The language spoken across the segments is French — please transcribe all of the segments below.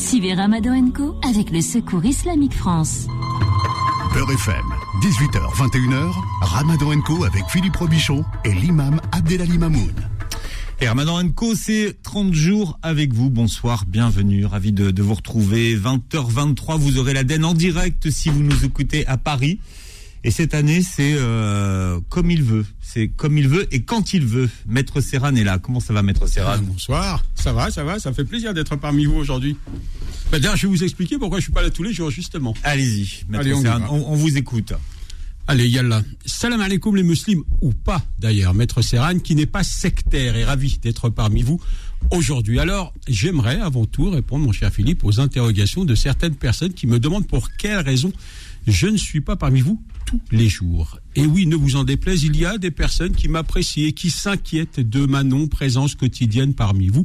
Suivez Ramadan Co avec le Secours Islamique France. Beurre FM, 18h, 21h, Ramadan Co avec Philippe Robichon et l'imam Abdelali Mamoun. Et Ramadan Co, c'est 30 jours avec vous. Bonsoir, bienvenue, ravi de, de vous retrouver. 20h23, vous aurez la den en direct si vous nous écoutez à Paris. Et cette année, c'est euh, comme il veut. C'est comme il veut et quand il veut. Maître Serran est là. Comment ça va, Maître Serran Bonsoir. Ça va, ça va. Ça fait plaisir d'être parmi vous aujourd'hui. Ben, D'ailleurs, je vais vous expliquer pourquoi je suis pas là tous les jours, justement. Allez-y, Maître Allez, on Serran, on, on vous écoute. Allez, yallah. Salam alaikum les musulmans, ou pas d'ailleurs, Maître Serran, qui n'est pas sectaire et ravi d'être parmi vous aujourd'hui. Alors, j'aimerais avant tout répondre, mon cher Philippe, aux interrogations de certaines personnes qui me demandent pour quelle raison je ne suis pas parmi vous tous les jours. Et oui, ne vous en déplaise, il y a des personnes qui m'apprécient et qui s'inquiètent de ma non-présence quotidienne parmi vous.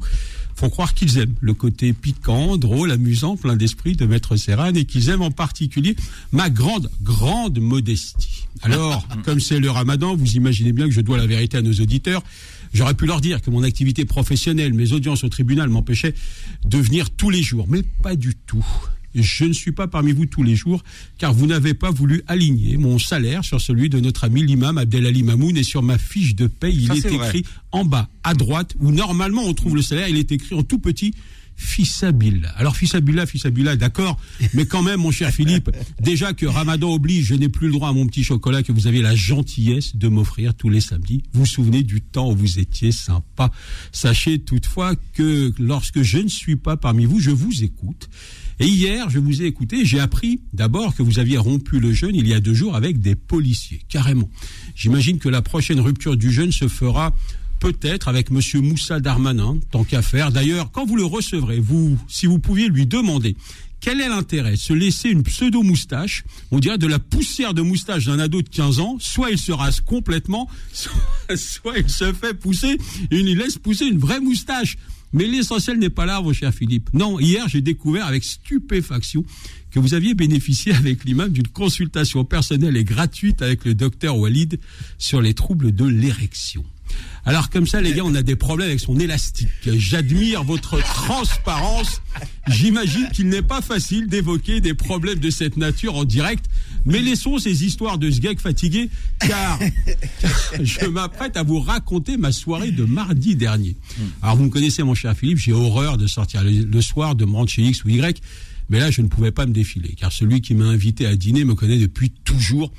Faut croire qu'ils aiment le côté piquant, drôle, amusant, plein d'esprit de Maître Serran et qu'ils aiment en particulier ma grande, grande modestie. Alors, comme c'est le ramadan, vous imaginez bien que je dois la vérité à nos auditeurs. J'aurais pu leur dire que mon activité professionnelle, mes audiences au tribunal m'empêchaient de venir tous les jours, mais pas du tout. Je ne suis pas parmi vous tous les jours, car vous n'avez pas voulu aligner mon salaire sur celui de notre ami l'imam Abdelali Mamoun et sur ma fiche de paye, il Ça, est, écrit en bas à droite, où normalement on trouve le salaire, il est écrit en tout petit. Fissabillah. Alors Fissabillah, Fissabillah, d'accord, mais quand même, mon cher Philippe, déjà que Ramadan oblige, je n'ai plus le droit à mon petit chocolat que vous aviez la gentillesse de m'offrir tous les samedis. Vous vous souvenez du temps où vous étiez sympa. Sachez toutefois que lorsque je ne suis pas parmi vous, je vous écoute. Et hier, je vous ai écouté, j'ai appris d'abord que vous aviez rompu le jeûne il y a deux jours avec des policiers, carrément. J'imagine que la prochaine rupture du jeûne se fera peut-être avec Monsieur Moussa Darmanin, tant qu'à faire. D'ailleurs, quand vous le recevrez, vous, si vous pouviez lui demander quel est l'intérêt Se laisser une pseudo-moustache, on dirait de la poussière de moustache d'un ado de 15 ans, soit il se rase complètement, soit, soit il se fait pousser, une, il laisse pousser une vraie moustache. Mais l'essentiel n'est pas là, mon cher Philippe. Non, hier, j'ai découvert avec stupéfaction que vous aviez bénéficié avec l'imam d'une consultation personnelle et gratuite avec le docteur Walid sur les troubles de l'érection. Alors comme ça, les gars, on a des problèmes avec son élastique. J'admire votre transparence. J'imagine qu'il n'est pas facile d'évoquer des problèmes de cette nature en direct. Mais laissons ces histoires de ce gag fatigué, car, je m'apprête à vous raconter ma soirée de mardi dernier. Alors vous me connaissez, mon cher Philippe, j'ai horreur de sortir le, le soir, de me rendre chez X ou Y. Mais là, je ne pouvais pas me défiler, car celui qui m'a invité à dîner me connaît depuis toujours.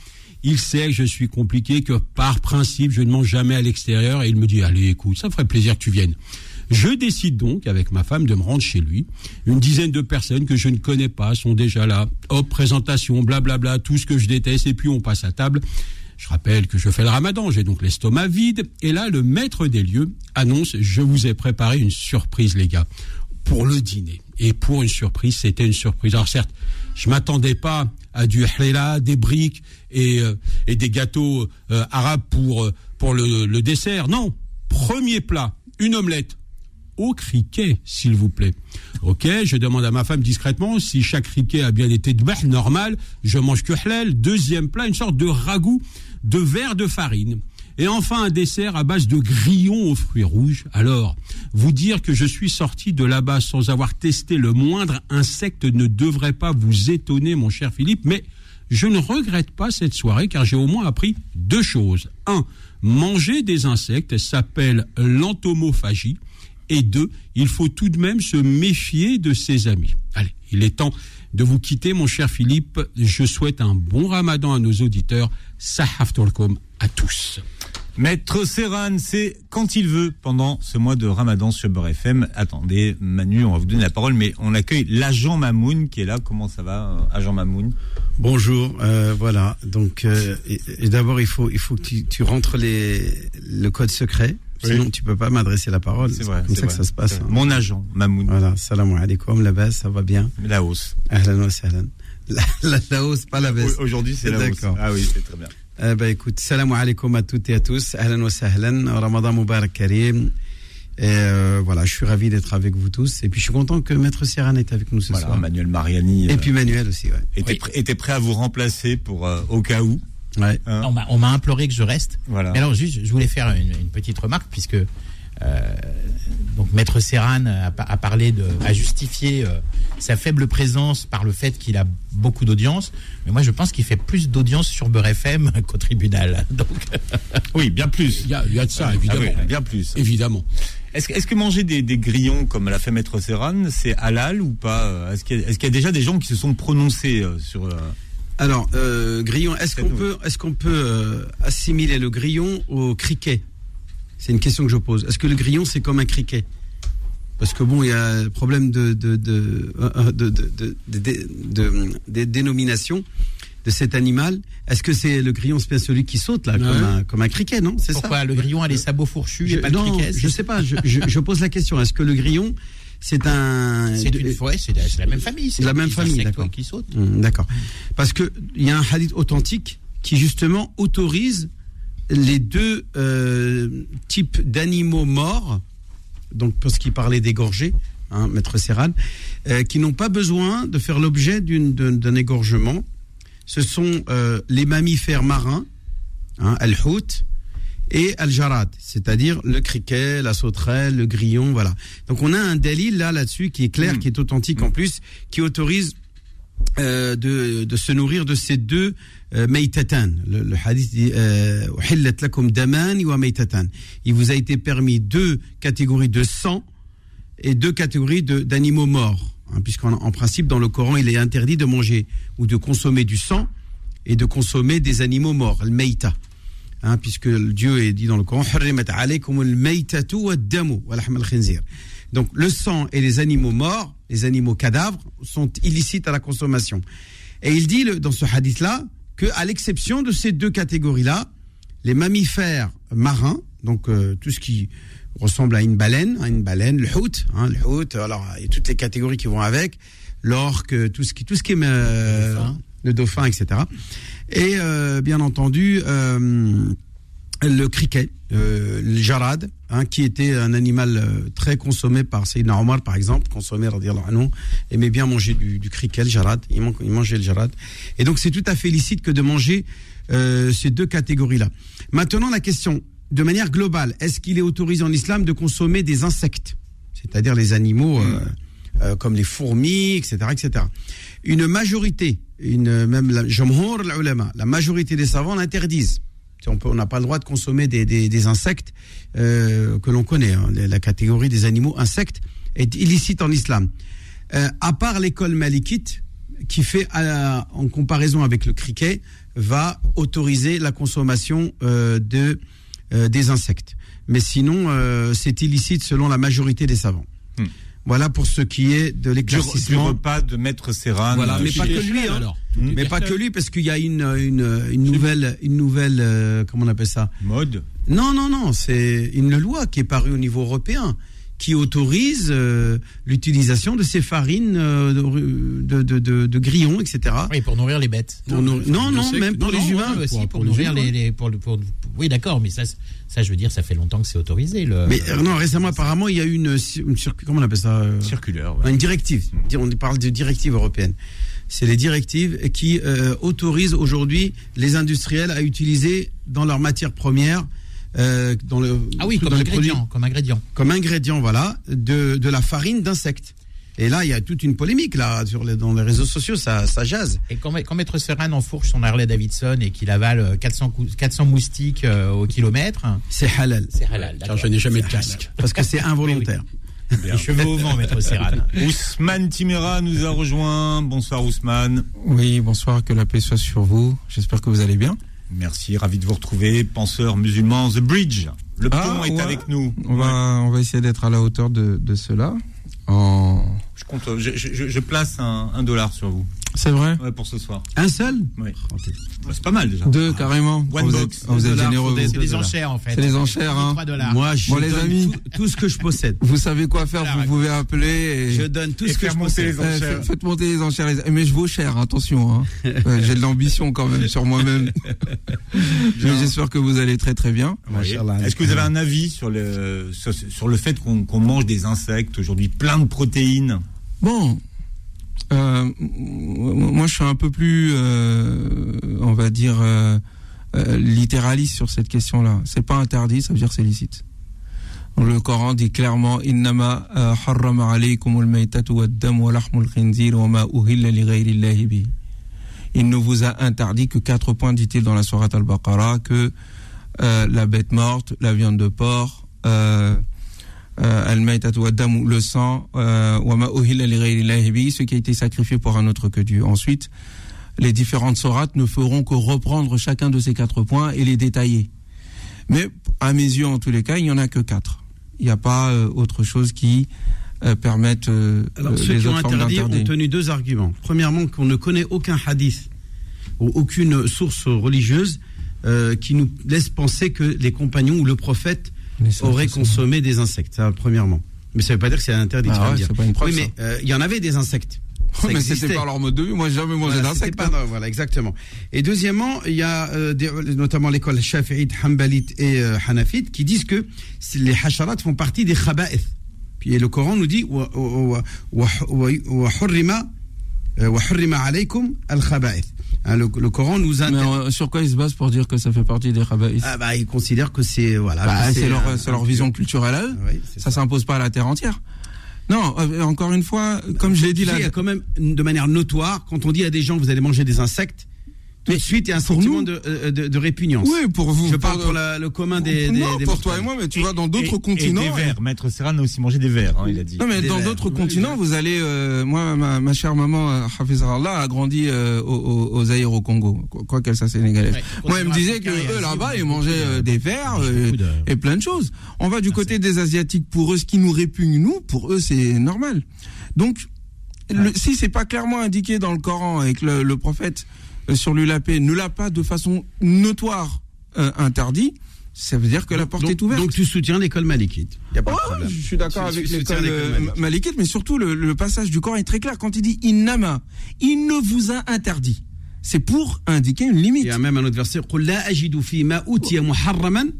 Il sait que je suis compliqué, que par principe, je ne mange jamais à l'extérieur, et il me dit, allez, écoute, ça ferait plaisir que tu viennes. Je décide donc, avec ma femme, de me rendre chez lui. Une dizaine de personnes que je ne connais pas sont déjà là. Hop, présentation, blablabla, tout ce que je déteste, et puis on passe à table. Je rappelle que je fais le ramadan, j'ai donc l'estomac vide, et là, le maître des lieux annonce, je vous ai préparé une surprise, les gars, pour le dîner. Et pour une surprise, c'était une surprise. Alors certes, je m'attendais pas à du hlela, des briques et, euh, et des gâteaux euh, arabes pour, euh, le, dessert. Non, premier plat, une omelette au criquet, s'il vous plaît. Ok, je demande à ma femme discrètement si chaque criquet a bien été de normal. Je mange que halal. Deuxième plat, une sorte de ragoût de verre de farine. Et enfin un dessert à base de grillons aux fruits rouges. Alors, vous dire que je suis sorti de là-bas sans avoir testé le moindre insecte ne devrait pas vous étonner, mon cher Philippe, mais je ne regrette pas cette soirée car j'ai au moins appris deux choses. Un, manger des insectes s'appelle l'entomophagie. Et deux, il faut tout de même se méfier de ses amis. Allez, il est temps de vous quitter, mon cher Philippe. Je souhaite un bon ramadan à nos auditeurs. Sahaf à tous. Maître Serran, c'est quand il veut pendant ce mois de Ramadan sur Beurre FM. Attendez, Manu, on va vous donner la parole, mais on accueille l'agent Mamoun qui est là. Comment ça va, euh, agent Mamoun? Bonjour, euh, voilà. Donc, euh, et, et d'abord, il faut, il faut que tu, tu rentres les, le code secret. Oui. Sinon, tu peux pas m'adresser la parole. C'est vrai. comme ça que ça se passe. Hein. Mon agent, Mamoun. Voilà. Salam alaikum, la baisse, ça va bien? La hausse. Ahlan wa sahlan. La, la, la hausse, pas la baisse. Aujourd'hui, c'est la hausse. Ah oui, c'est très bien. Eh ben, écoute, salam alaikum à toutes et à tous. Ahlan wa sahlan. Ramadan Mubarak Karim. Et euh, voilà, je suis ravi d'être avec vous tous. Et puis, je suis content que Maître Serran est avec nous ce Voilà, soir. Manuel Mariani Et euh, puis, Manuel aussi, ouais. était, Oui. prêt, était prêt à vous remplacer pour euh, au cas où. Ouais. hein. On m'a- on m'a imploré que je reste. Voilà. Mais alors, juste, je voulais faire une, une petite remarque, puisque euh, donc Maître Serran a, pa- a parlé de, a justifié euh, sa faible présence par le fait qu'il a beaucoup d'audience. Mais moi, je pense qu'il fait plus d'audience sur Beurre FM qu'au tribunal. Donc, Oui, bien plus. Il y a, il y a de ça, Ah évidemment. oui, bien plus. Évidemment. Est-ce que, manger des, des grillons comme l'a fait Maître Serran, c'est halal ou pas euh, Est-ce qu'il y, a- y déjà des gens qui se sont prononcés euh, sur... euh, Alors, euh, grillon, est-ce qu'on peut, est-ce qu'on peut euh, assimiler le grillon au criquet? C'est une question que je pose. Est-ce que le grillon c'est comme un criquet? Parce que bon, il y a le problème de de de euh, de, de, cet animal. Est-ce que c'est le grillon, c'est bien celui qui saute là, comme, un, comme un criquet, non? C'est ça pourquoi le grillon a les sabots fourchus et pas le criquet? je sais pas. Je, pose la question. Est-ce que le grillon, c'est un C'est une ouais, c'est la, même famille. c'est La même famille, d'accord. qui sautent. Hum, D'accord. Parce que il y a un hadith authentique qui justement autorise les deux euh, types d'animaux morts, donc parce qu'il parlait d'égorger, hein, maître Serran, euh, qui n'ont pas besoin de faire l'objet d'un égorgement. Ce sont euh, les mammifères marins, hein, al-hout, et al-jarad, c'est-à-dire le criquet, la sauterelle, le grillon, voilà. Donc on a un délit là là-dessus qui est clair, Mm. qui est authentique en plus, qui autorise euh, de, de se nourrir de ces deux euh, meitatan. Le, hadith dit euh. Il vous a été permis deux catégories de sang et deux catégories d'animaux morts. Hein, Puisqu'en en principe, dans le Coran, il est interdit de manger ou de consommer du sang et de consommer des animaux morts, le meita. Hein, puisque Dieu est dit dans le Coran. Donc le sang et les animaux morts, les animaux cadavres, sont illicites à la consommation. Et il dit le- dans ce hadith-là que, à l'exception de ces deux catégories-là, les mammifères marins, donc euh, tout ce qui ressemble à une baleine, à une baleine, le hout, hein, le hout, alors il y a toutes les catégories qui vont avec, l'orque, tout ce qui, tout ce qui est euh, dauphin. le dauphin, etc. Et euh, bien entendu, euh, le criquet, euh, le jarad, hein, qui était un animal euh, très consommé par Sayyidina Omar, par exemple, consommé, anhu, aimait bien manger du, du criquet, le jarad, il, man- il mangeait le jarad. Et donc c'est tout à fait licite que de manger euh, ces deux catégories-là. Maintenant, la question, de manière globale, est-ce qu'il est autorisé en islam de consommer des insectes, c'est-à-dire les animaux comme les fourmis, etc., etc. Une majorité, une, même la, la majorité des savants l'interdisent. On n'a pas le droit de consommer des, insectes euh, que l'on connaît. hein. La catégorie des animaux insectes est illicite en islam. Euh, à part l'école malikite, qui fait, en comparaison avec le criquet, va autoriser la consommation euh, de, des insectes. Mais sinon, c'est illicite selon la majorité des savants. Hmm. Voilà pour ce qui est de du, du l'éclaircissement. repas de Maître Serran. Voilà, mais pas que lui, hein. alors. Mais pas que lui, parce qu'il y a une, une, une nouvelle, une nouvelle, euh, comment on appelle ça? Mode. Non, non, non, c'est une loi qui est parue au niveau européen qui autorise euh, l'utilisation de ces farines euh, de, de, de, de grillons, etc. Oui, pour nourrir les bêtes. Pour non, non, même pour non, les humains. Ouais, aussi, pour- pour, pour les nourrir les, les- pour, le- pour- oui, d'accord, mais ça, ça, je veux dire, ça fait longtemps que c'est autorisé. Le, Mais euh, non, récemment, apparemment, il y a eu une, comment on appelle ça Circulaire. ouais. Une directive. On parle de directive européenne. C'est les directives qui autorisent aujourd'hui les industriels à utiliser dans leurs matières premières, euh, dans le, ah oui, dans comme produits- ingrédient, comme ingrédient. comme ingrédient, voilà, de, de la farine d'insectes. Et là, il y a toute une polémique là sur les, dans les réseaux sociaux, ça, ça jase. Et quand, quand Maître Serran enfourche son Harley Davidson et qu'il avale euh, 400, cou- 400 moustiques euh, au kilomètre, C'est halal. c'est halal. Car je n'ai jamais de casque. Parce que c'est involontaire. Les cheveux au vent, Maître Serran. Ousmane Timera nous a rejoint. Bonsoir Ousmane. Oui, bonsoir, que la paix soit sur vous. J'espère que vous allez bien. Merci, ravi de vous retrouver. Penseur musulman, The Bridge. Le pont Ah, est ouais. avec nous. On va, on va essayer d'être à la hauteur de, de cela. En... Je, compte, je, je- je place un, un dollar sur vous C'est vrai Ouais, pour ce soir. Un seul Oui. C'est pas mal déjà. Deux, carrément. One vous box, êtes, vous êtes généreux. C'est des enchères, en fait. C'est les enchères, hein. 3 dollars. Moi, je Bon, les donne amis. tout, tout ce que je possède. Vous savez quoi faire, Voilà, vous pouvez appeler. Et... Je donne tout Et ce que faire je monter possède. les Eh, enchères. faites, faites monter les enchères, les- mais je vaux cher, attention. Hein. Ouais, J'ai de l'ambition quand même sur moi-même. Mais j'espère que vous allez très très bien. Oui. Est-ce que vous avez un avis sur le, sur, sur le fait qu'on qu'on mange des insectes aujourd'hui, plein de protéines? Bon, euh, moi je suis un peu plus, euh, on va dire, euh, littéraliste sur cette question-là. C'est pas interdit, ça veut dire c'est licite. Le Coran dit clairement. Il ne vous a interdit que quatre points, dit-il dans la sourate Al-Baqarah, que la bête morte, la viande de porc, le sang, euh, ce qui a été sacrifié pour un autre que Dieu. Ensuite, les différentes sourates ne feront que reprendre chacun de ces quatre points et les détailler. Mais à mes yeux, en tous les cas, il n'y en a que quatre. Il n'y a pas euh, autre chose qui euh, permette euh, Alors, euh, ceux les qui ont autres interdit ont tenu deux arguments. Premièrement, qu'on ne connaît aucun hadith ou aucune source religieuse euh, qui nous laisse penser que les compagnons ou le prophète auraient consommé des insectes. Ça, premièrement. Mais ça ne veut pas dire que c'est interdit. Ah ouais, pas une preuve, oui, mais euh, il y en avait des insectes. Ça mais c'était pas leur mode de vie. Moi, j'ai jamais mangé Voilà, d'insectes. non, voilà, exactement. Et deuxièmement, il y a euh, des- notamment l'école Shafi'ite, Hanbalite et euh, Hanafite qui disent que les hasharat font partie des khaba'ith. Puis et le Coran nous dit wa- wa- wa- wa- wa hurrima euh, hurrima alaykum al-khaba'ith. Hein, le, le Coran nous Mais interdit. euh, sur quoi ils se basent pour dire que ça fait partie des rabaïs Ah bah, ils considèrent que c'est voilà. Bah, C'est leur, un- vision culturelle à eux. Oui, Ça s'impose pas à la terre entière. Non, euh, encore une fois, comme je l'ai dit là. il y a quand même de manière notoire quand on dit à des gens vous allez manger des insectes. Tout de Mais suite, il y a un sentiment nous- de, euh, de, de répugnance. Oui, pour vous. Je parle pour- pour la- le commun des, des, non, des pour toi et moi, mais tu Et- vas dans d'autres continents. Et des vers. Maître Serran a aussi mangé des vers, hein, il a dit. Non mais Des dans d'autres Oui, continents, vous allez. euh, moi, ma, ma chère maman euh, Hafizallah a grandi euh, au- au- aux Zaïre au Congo, quoi qu'elle soit sénégalaise. Ouais, moi, elle me disait que eux là-bas, ils mangeaient euh, des euh, de- et plein de choses. On va du côté des asiatiques. Pour eux, ce qui nous répugne nous, pour eux, c'est normal. Donc, le- si c'est pas clairement indiqué dans le Coran et que le, le prophète euh, sur l'ULAP ne l'a pas de façon notoire euh, interdit, ça veut dire que la porte donc, est ouverte. Donc tu soutiens l'école malikite. Il y a pas de Ouais, problème. je suis d'accord avec l'école euh, malikite. malikite, mais surtout le, le passage du Coran est très clair quand il dit innama, il ne vous a interdit c'est pour indiquer une limite. Il y a même un autre verset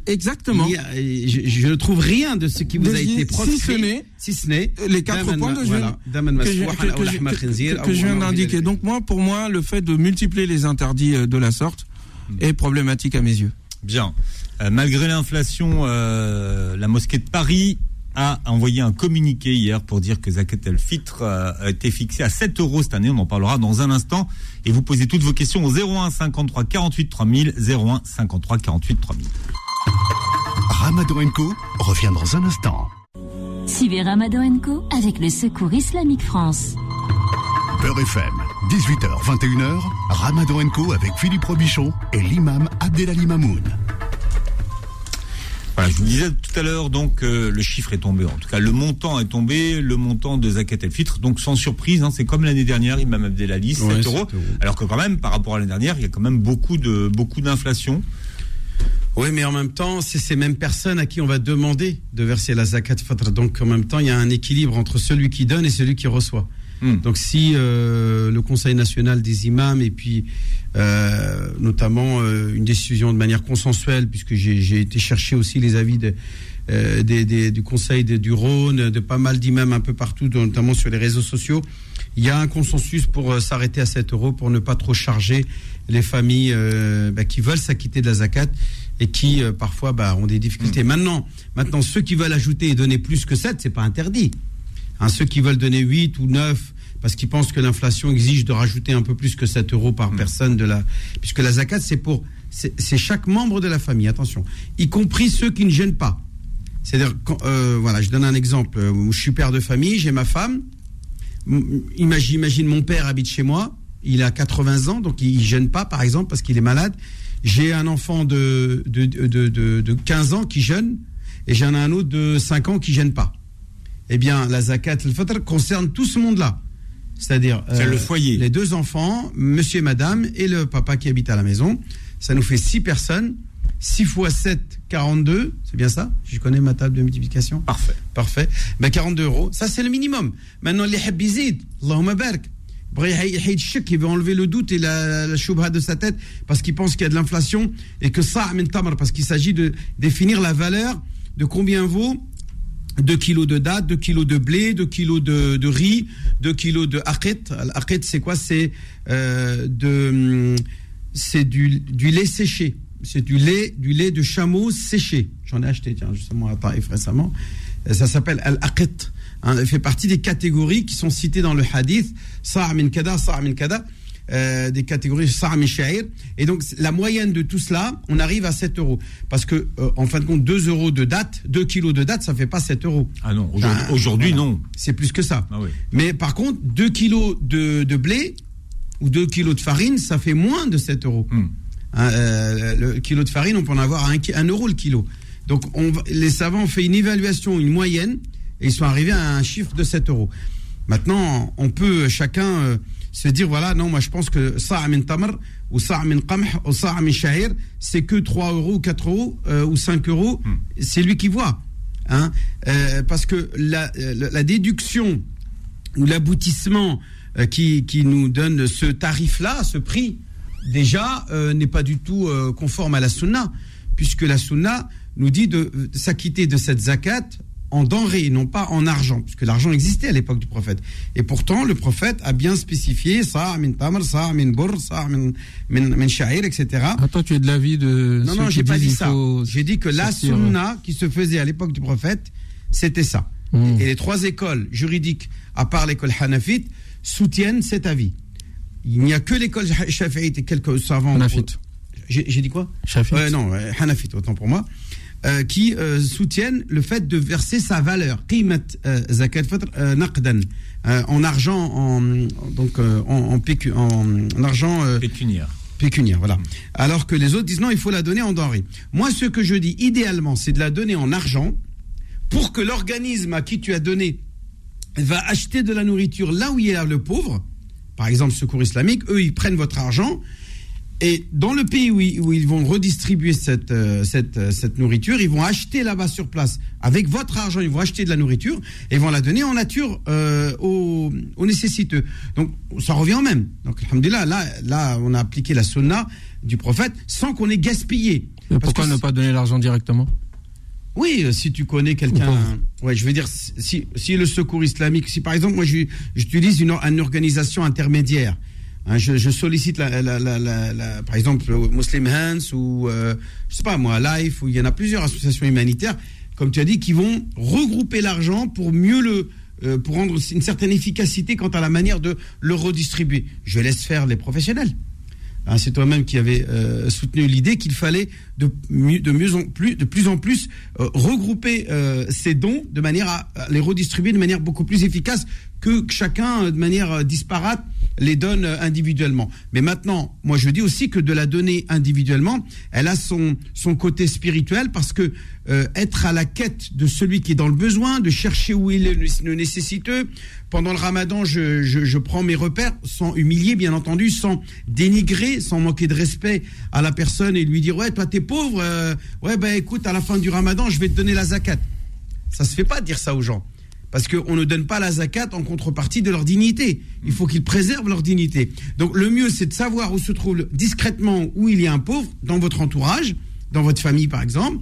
Exactement. A, je, je, ne trouve rien de ce qui vous a été proscrit. Si ce n'est les quatre points que je viens, d'indiquer. Donc, moi, pour moi, le fait de multiplier les interdits euh, de la sorte hmm. est problématique à mes yeux. Bien. Euh, malgré l'inflation, euh, la mosquée de Paris a envoyé un communiqué hier pour dire que Zakat el-Fitr a été fixé à 7 euros cette année. On en parlera dans un instant. Et vous posez toutes vos questions au 01 53 48 3000. 01 53 48 3000. Ramadan Co revient dans un instant. Suivez Ramadan Co avec le Secours Islamique France. Beurre FM, 18h, 21h, Ramadan Co avec Philippe Robichon et l'imam Abdelali Mamoun. Voilà, je vous disais tout à l'heure, donc euh, le chiffre est tombé. En tout cas, le montant est tombé, le montant de Zakat el-Fitr. Donc sans surprise, hein, c'est comme l'année dernière, Imam Abdelali, 7 Ouais, euros. 7 euros. Alors que quand même, par rapport à l'année dernière, il y a quand même beaucoup de beaucoup d'inflation. Oui, mais en même temps, c'est ces mêmes personnes à qui on va demander de verser la zakat fitr. Donc en même temps, il y a un équilibre entre celui qui donne et celui qui reçoit. Hmm. Donc si euh, le Conseil national des imams et puis euh, notamment euh, une décision de manière consensuelle, puisque j'ai été chercher aussi les avis de, des, des- du Conseil de- du Rhône, de pas mal d'imams un peu partout, notamment sur les réseaux sociaux, il y a un consensus pour s'arrêter à 7 euros pour ne pas trop charger les familles bah, qui veulent s'acquitter de la zakat et qui parfois bah, ont des difficultés. Maintenant, maintenant, ceux qui veulent ajouter et donner plus que 7, c'est pas interdit. Hein, ceux qui veulent donner 8 ou 9 parce qu'ils pensent que l'inflation exige de rajouter un peu plus que 7 euros par personne de la puisque la zakat c'est pour c'est chaque membre de la famille attention. Y compris ceux qui ne gênent pas. C'est-à-dire quand, euh, voilà je donne un exemple. Euh, je suis père de famille j'ai ma femme. Imagine, imagine mon père habite chez moi. Il a 80 ans donc il, ne gêne pas par exemple parce qu'il est malade. J'ai un enfant de de, de, de, de 15 ans qui jeûne et j'en ai un autre de 5 ans qui gêne pas eh bien, la zakat al-fitr concerne tout ce monde-là. C'est-à-dire euh, C'est le foyer. les deux enfants, monsieur et madame, et le papa qui habite à la maison. Ça nous fait six personnes. 6 fois 7, 42. C'est bien ça? Je connais ma table de multiplication? Parfait. Parfait. Ben 42 euros. Ça, c'est le minimum. Maintenant, les habizid, Allahumma barak. Il veut enlever le doute et la, la choubha de sa tête parce qu'il pense qu'il y a de l'inflation et que ça, tamar, parce qu'il s'agit de définir la valeur de combien vaut 2 kilos de date, 2 kilos de blé, 2 kilos de, riz, 2 kilos de akhet. Akhet, c'est quoi? C'est euh, de, hum, c'est du, du lait séché. c'est du lait, du lait de chameau séché. J'en ai acheté, tiens, justement à Taïf récemment. Euh, Ça s'appelle al-aqit. Hein, fait partie des catégories qui sont citées dans le hadith. Sa' min kada, sa' min kada. Euh, des catégories sa' min sha'ir. Et donc, la moyenne de tout cela, on arrive à 7 euros. Parce que, euh, en fin de compte, 2 euros de date, 2 kilos de date, ça fait pas 7 euros. Ah non, aujourd'hui, voilà. non. C'est plus que ça. Ah oui. Mais par contre, 2 kilos de, de blé ou 2 kilos de farine, ça fait moins de 7 euros. Hmm. Hein, euh, le kilo de farine, on peut en avoir à 1 euro le kilo. Donc on, les savants ont fait une évaluation, une moyenne, et ils sont arrivés à un chiffre de 7 euros. Maintenant, on peut chacun se dire, voilà, non, moi je pense que ça' min tamr, ou ça' min qamh, ou ça' min shahir, c'est que 3 euros, ou 4 euros, euh, ou 5 euros, c'est lui qui voit. Hein, Euh, parce que la, la- la déduction ou l'aboutissement euh, qui, qui nous donne ce tarif-là, ce prix, déjà euh, n'est pas du tout euh, conforme à la sunna, puisque la sunna nous dit de, euh, s'acquitter de cette zakat en denrées, non pas en argent, puisque l'argent existait à l'époque du prophète. Et pourtant, le prophète a bien spécifié ça, min tamr, ça, min bur, ça, min, min, sha'ir, etc. Ah, toi, tu es de l'avis de. Non, non, j'ai pas dit ça. J'ai dit que la sunna qui se faisait à l'époque du prophète, c'était ça. Mm. Et les trois écoles juridiques, à part l'école hanafite, soutiennent cet avis. Il n'y a que l'école shafi'ite et quelques savants. Hanafite. J'ai dit quoi? Ouais, non, hanafite, autant pour moi. Euh, qui euh, soutiennent le fait de verser sa valeur, euh, zakat en argent, en, donc en, en, argent Pécuniaire. pécuniaire, voilà. Alors que les autres disent non, il faut la donner en denrée. Moi, ce que je dis idéalement, c'est de la donner en argent pour que l'organisme à qui tu as donné va acheter de la nourriture là où il y a le pauvre. Par exemple, Secours islamique, eux, ils prennent votre argent et dans le pays où ils, où ils vont redistribuer cette, euh, cette, euh, cette nourriture, ils vont acheter là-bas sur place, avec votre argent, ils vont acheter de la nourriture et vont la donner en nature euh, aux, aux nécessiteux. Donc ça revient au même. Donc alhamdulillah, là, là on a appliqué la sunna du prophète sans qu'on ait gaspillé. Mais pourquoi ne pas donner l'argent directement? Oui, si tu connais quelqu'un, ouais, je veux dire, si, si le secours islamique, si par exemple, moi, j'utilise une, une organisation intermédiaire, hein, je, sollicite, la, la, la, par exemple, Muslim Hands ou, euh, je sais pas moi, Life, ou il y en a plusieurs associations humanitaires, comme tu as dit, qui vont regrouper l'argent pour mieux le, euh, pour rendre une certaine efficacité quant à la manière de le redistribuer. Je laisse faire les professionnels. Hein, c'est toi-même qui avais euh, soutenu l'idée qu'il fallait de, mieux, en plus, de plus en plus euh, regrouper ces dons de manière à les redistribuer de manière beaucoup plus efficace que, chacun, euh, de manière euh, disparate, les donne euh, individuellement. Mais maintenant, moi je dis aussi que de la donner individuellement, elle a son, son côté spirituel parce que être à la quête de celui qui est dans le besoin, de chercher où il est le nécessiteux. Pendant le ramadan, je, je, prends mes repères sans humilier, bien entendu, sans dénigrer, sans manquer de respect à la personne et lui dire ouais toi t'es pauvre, ouais ben écoute à la fin du ramadan je vais te donner la zakat. Ça se fait pas de dire ça aux gens. Parce qu'on ne donne pas la zakat en contrepartie de leur dignité. Il faut qu'ils préservent leur dignité. Donc le mieux, c'est de savoir où se trouve discrètement où il y a un pauvre dans votre entourage, dans votre famille par exemple,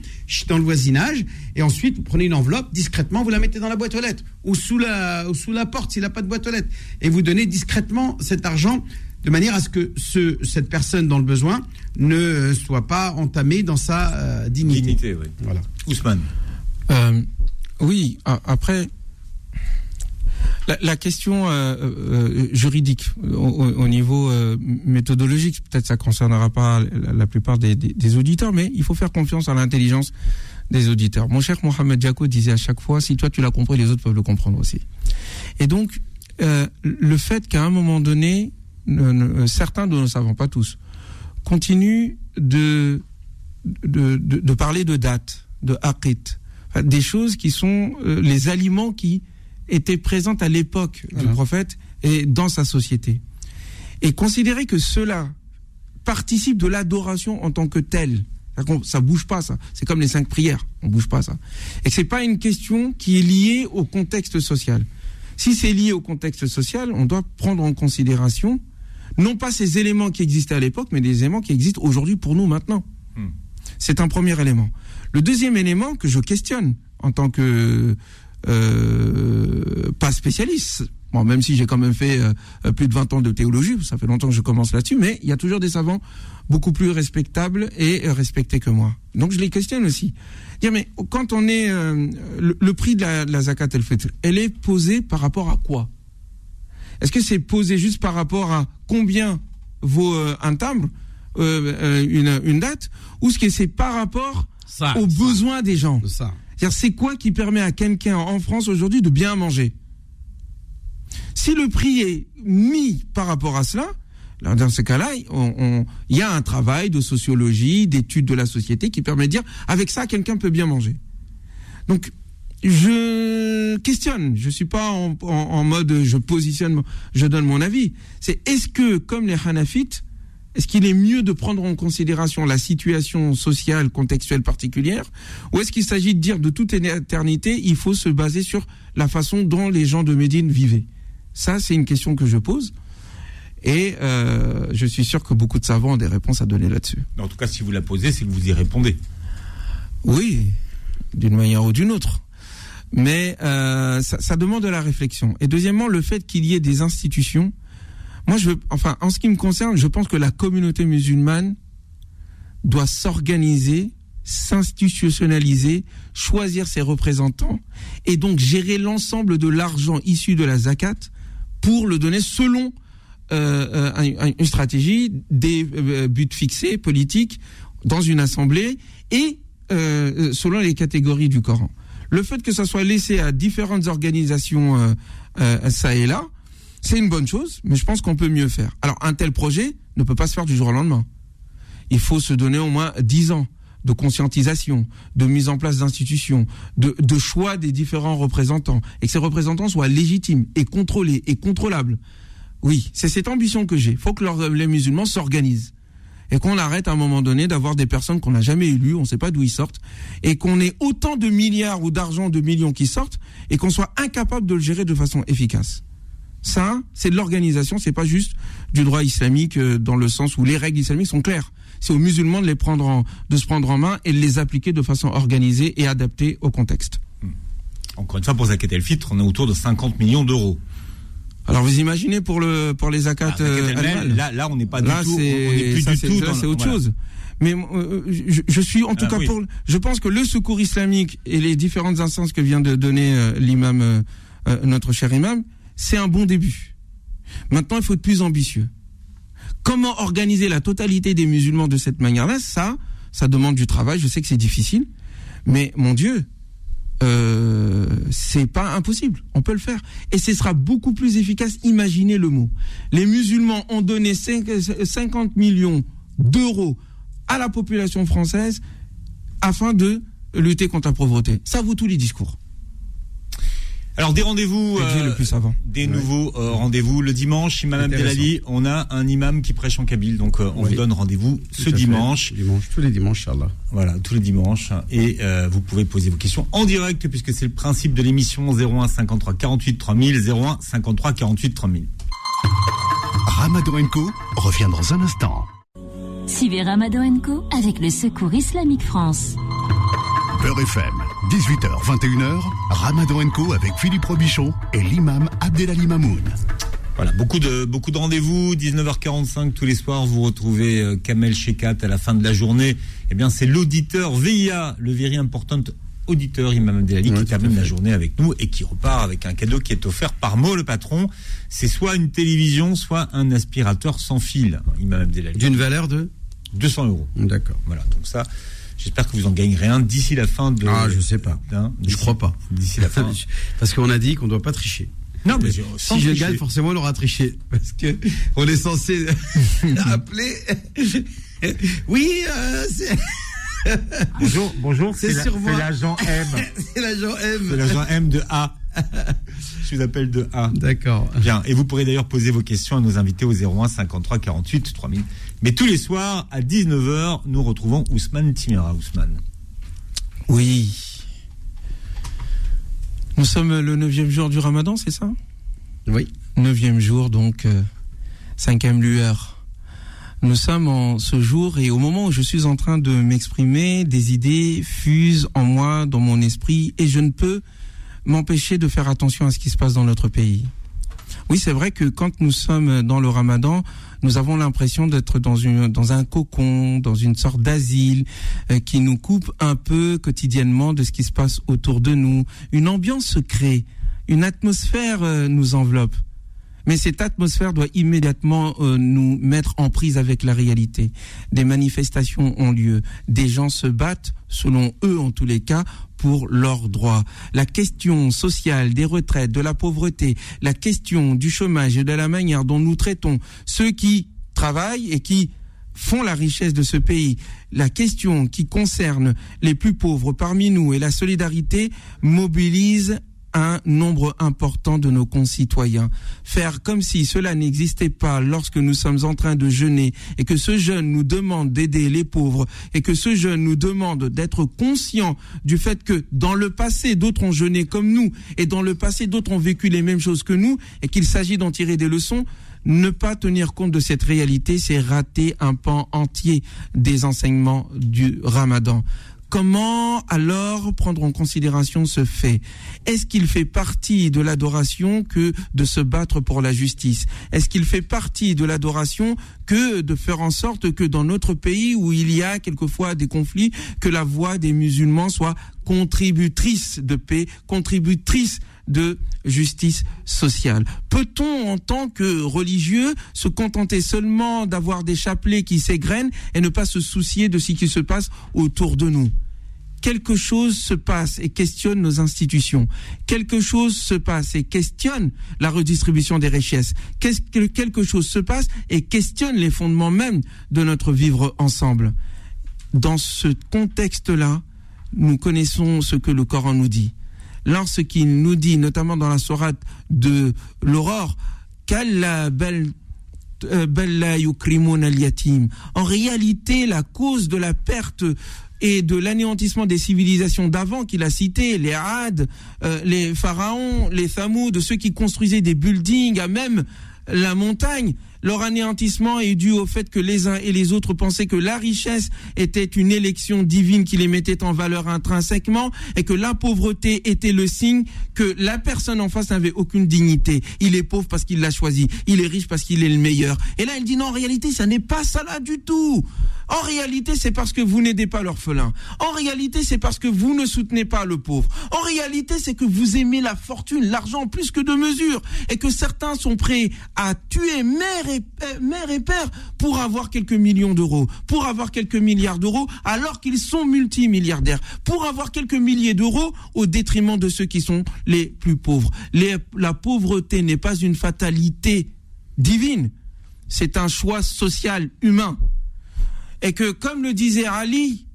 dans le voisinage, et ensuite vous prenez une enveloppe discrètement, vous la mettez dans la boîte aux lettres ou sous la, ou sous la porte s'il n'a pas de boîte aux lettres, et vous donnez discrètement cet argent de manière à ce que ce, cette personne dans le besoin ne soit pas entamée dans sa euh, dignité. Dignité, oui. Voilà. Ousmane. Euh, oui, après, la, la question euh, euh, juridique au, au- au niveau euh, méthodologique, peut-être ça concernera pas la, la plupart des, des- des auditeurs, mais il faut faire confiance à l'intelligence des auditeurs. Mon cher Mohamed Diako disait à chaque fois, si toi tu l'as compris, les autres peuvent le comprendre aussi. Et donc, euh, le fait qu'à un moment donné, ne- certains de nous ne savons pas tous, continuent de, de, de, de parler de date, de Enfin, des choses qui sont euh, les aliments qui étaient présents à l'époque Voilà. du prophète et dans sa société. Et considérer que cela participe de l'adoration en tant que tel. Ça bouge pas, ça. C'est comme les cinq prières. On bouge pas, ça. Et que c'est pas une question qui est liée au contexte social. Si c'est lié au contexte social, on doit prendre en considération non pas ces éléments qui existaient à l'époque, mais des éléments qui existent aujourd'hui pour nous maintenant. Hmm. C'est un premier élément. Le deuxième élément que je questionne en tant que euh, pas spécialiste, Bon, même si j'ai quand même fait euh, plus de 20 ans de théologie, ça fait longtemps que je commence là-dessus, mais il y a toujours des savants beaucoup plus respectables et respectés que moi. Donc je les questionne aussi. Dire mais quand on est euh, le, le prix de la, de la zakat el fitr, elle est posée par rapport à quoi? Est-ce que c'est posé juste par rapport à combien vaut un timbre, une, une date, ou est-ce que c'est par rapport Ça, aux ça, besoins des gens? Ça. C'est quoi qui permet à quelqu'un en France aujourd'hui de bien manger? Si le prix est mis par rapport à cela, dans ce cas-là, il y a un travail de sociologie, d'étude de la société qui permet de dire, avec ça, quelqu'un peut bien manger. Donc, je questionne. Je suis pas en, mode je positionne, je donne mon avis. C'est est-ce que, comme les Hanafites, est-ce qu'il est mieux de prendre en considération la situation sociale, contextuelle particulière, ou est-ce qu'il s'agit de dire de toute éternité, il faut se baser sur la façon dont les gens de Médine vivaient? Ça, c'est une question que je pose. Et euh, je suis sûr que beaucoup de savants ont des réponses à donner là-dessus. En tout cas, si vous la posez, c'est que vous y répondez. Oui, d'une manière ou d'une autre. Mais euh, ça, ça demande de la réflexion. Et deuxièmement, le fait qu'il y ait des institutions. Moi, je enfin, en ce qui me concerne, je pense que la communauté musulmane doit s'organiser, s'institutionnaliser, choisir ses représentants et donc gérer l'ensemble de l'argent issu de la zakat pour le donner selon euh, euh, un- un- une stratégie, des euh, buts fixés politiques dans une assemblée et selon les catégories du Coran. Le fait que ça soit laissé à différentes organisations euh, ça et là, c'est une bonne chose, mais je pense qu'on peut mieux faire. Alors un tel projet ne peut pas se faire du jour au lendemain. Il faut se donner au moins 10 ans de conscientisation, de mise en place d'institutions, de, choix des différents représentants, et que ces représentants soient légitimes et contrôlés et contrôlables. Oui, c'est cette ambition que j'ai. Il faut que les musulmans s'organisent. Et qu'on arrête à un moment donné d'avoir des personnes qu'on n'a jamais élues, on ne sait pas d'où ils sortent, et qu'on ait autant de milliards ou d'argent de millions qui sortent, et qu'on soit incapable de le gérer de façon efficace. Ça, c'est de l'organisation, c'est pas juste du droit islamique euh, dans le sens où les règles islamiques sont claires. C'est aux musulmans de les prendre en, de se prendre en main et de les appliquer de façon organisée et adaptée au contexte. Encore une fois, pour Zakat El Fitr, on est autour de 50 millions d'euros. Alors vous imaginez pour le pour les zakats Ah, Zakat euh, là, là, on n'est pas là, du tout, on c'est n'est plus ça, du c'est- tout là, c'est autre voilà. chose. Mais euh, je, je suis en tout Ah, cas oui. pour. Je pense que le secours islamique et les différentes instances que vient de donner euh, l'imam, euh, notre cher imam, c'est un bon début. Maintenant, il faut être plus ambitieux. Comment organiser la totalité des musulmans de cette manière-là? Ça, ça demande du travail. Je sais que c'est difficile, mais mon Dieu, euh, c'est pas impossible. On peut le faire. Et ce sera beaucoup plus efficace. Imaginez le mot. Les musulmans ont donné cinq- 50 millions d'euros à la population française afin de lutter contre la pauvreté. Ça vaut tous les discours. Alors des rendez-vous, euh, le plus savant? des nouveaux euh, rendez-vous le dimanche. Imam. Abdelali, on a un imam qui prêche en Kabyle, donc euh, on Oui. vous donne rendez-vous ce dimanche. Dimanche, tous les dimanches, Inch'Allah. Voilà, tous les dimanches. Et euh, vous pouvez poser vos questions en direct puisque c'est le principe de l'émission 01 53 48 3000 01 53 48 3000. Ramadan Co revient dans un instant. Suivez Ramadan Co avec le Secours Islamique France. Beurre FM, 18h, 21h, Ramadan Co avec Philippe Robichon et l'imam Abdelali Mamoun. Voilà, beaucoup de beaucoup de rendez-vous. 19h45 tous les soirs, vous retrouvez euh, Kamel Shekat à la fin de la journée. Eh bien, c'est l'auditeur VIA, le very important auditeur Imam Abdelali Ouais, qui termine la journée avec nous et qui repart avec un cadeau qui est offert par Mo le patron. C'est soit une télévision, soit un aspirateur sans fil. Imam Abdelali. D'une valeur de 200 euros. D'accord. Voilà, donc ça, j'espère que vous en gagnerez un d'ici la fin de. Ah, je sais pas. d'un- Je crois pas. D'ici la fin. Parce qu'on a dit qu'on ne doit pas tricher. non, mais sans Si je gagne, forcément, on aura triché. Parce que on est censé appeler. Oui, euh, c'est Bonjour, bonjour, C'est la- sur moi. c'est l'agent M. c'est l'agent C'est M. l'agent M de A. Je vous appelle de A. D'accord. Bien, et vous pourrez d'ailleurs poser vos questions à nos invités au 01 53 48 3000. Mais tous les soirs, à 19h, nous retrouvons Ousmane Timira. Ousmane. Oui. Nous sommes le neuvième jour du Ramadan, c'est ça? Oui. Neuvième jour, donc euh, cinquième lueur. Nous sommes en ce jour et au moment où je suis en train de m'exprimer, des idées fusent en moi, dans mon esprit, et je ne peux m'empêcher de faire attention à ce qui se passe dans notre pays. Oui, c'est vrai que quand nous sommes dans le ramadan, nous avons l'impression d'être dans, une, dans un cocon, dans une sorte d'asile euh, qui nous coupe un peu quotidiennement de ce qui se passe autour de nous. Une ambiance se crée, une atmosphère euh, nous enveloppe. Mais cette atmosphère doit immédiatement euh, nous mettre en prise avec la réalité. Des manifestations ont lieu, des gens se battent, selon eux en tous les cas, pour leurs droits. La question sociale des retraites, de la pauvreté, la question du chômage et de la manière dont nous traitons ceux qui travaillent et qui font la richesse de ce pays, la question qui concerne les plus pauvres parmi nous et la solidarité mobilise un nombre important de nos concitoyens. Faire comme si cela n'existait pas lorsque nous sommes en train de jeûner et que ce jeûne nous demande d'aider les pauvres et que ce jeûne nous demande d'être conscient du fait que dans le passé d'autres ont jeûné comme nous et dans le passé d'autres ont vécu les mêmes choses que nous et qu'il s'agit d'en tirer des leçons, ne pas tenir compte de cette réalité, c'est rater un pan entier des enseignements du ramadan. Comment alors prendre en considération ce fait? Est-ce qu'il fait partie de l'adoration que de se battre pour la justice? Est-ce qu'il fait partie de l'adoration que de faire en sorte que dans notre pays où il y a quelquefois des conflits, que la voix des musulmans soit contributrice de paix, contributrice de justice sociale? Peut-on, en tant que religieux, se contenter seulement d'avoir des chapelets qui s'égrènent et ne pas se soucier de ce qui se passe autour de nous? Quelque chose se passe et questionne nos institutions. Quelque chose se passe et questionne la redistribution des richesses. Quelque chose se passe et questionne les fondements même de notre vivre ensemble. Dans ce contexte-là, nous connaissons ce que le Coran nous dit. Lorsqu'il nous dit, notamment dans la sourate de l'aurore, belle en réalité, la cause de la perte et de l'anéantissement des civilisations d'avant qu'il a cité, les Had, euh, les pharaons, les de ceux qui construisaient des buildings à même la montagne, leur anéantissement est dû au fait que les uns et les autres pensaient que la richesse était une élection divine qui les mettait en valeur intrinsèquement et que la pauvreté était le signe que la personne en face n'avait aucune dignité. Il est pauvre parce qu'il l'a choisi. Il est riche parce qu'il est le meilleur. Et là, il dit non, en réalité, ça n'est pas ça là du tout. En réalité, c'est parce que vous n'aidez pas l'orphelin. En réalité, c'est parce que vous ne soutenez pas le pauvre. En réalité, c'est que vous aimez la fortune, l'argent plus que de mesure. Et que certains sont prêts à tuer mère et, euh, mère et père pour avoir quelques millions d'euros, pour avoir quelques milliards d'euros, alors qu'ils sont multimilliardaires, pour avoir quelques milliers d'euros au détriment de ceux qui sont les plus pauvres. la pauvreté n'est pas une fatalité divine, c'est un choix social humain et que comme le disait Ali,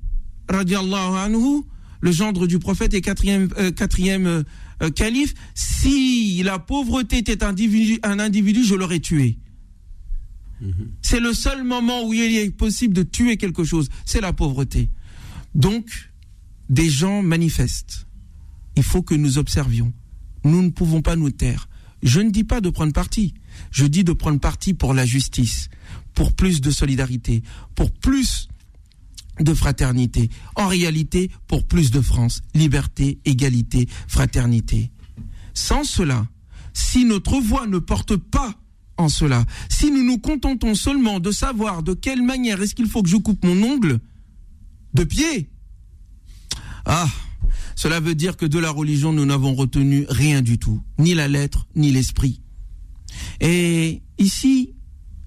radiallahu anhu, le gendre du prophète et quatrième, euh, euh, calife, si la pauvreté était un individu je l'aurais tué. Mhm. C'est le seul moment où il est possible de tuer quelque chose, c'est la pauvreté. Donc, des gens manifestent. Il faut que nous observions. Nous ne pouvons pas nous taire. Je ne dis pas de prendre parti. Je dis de prendre parti pour la justice, pour plus de solidarité, pour plus de fraternité. En réalité, pour plus de France, liberté, égalité, fraternité. Sans cela, si notre voix ne porte pas en cela, si nous nous contentons seulement de savoir de quelle manière est-ce qu'il faut que je coupe mon ongle de pied, ah, cela veut dire que de la religion, nous n'avons retenu rien du tout, ni la lettre, ni l'esprit. Et ici,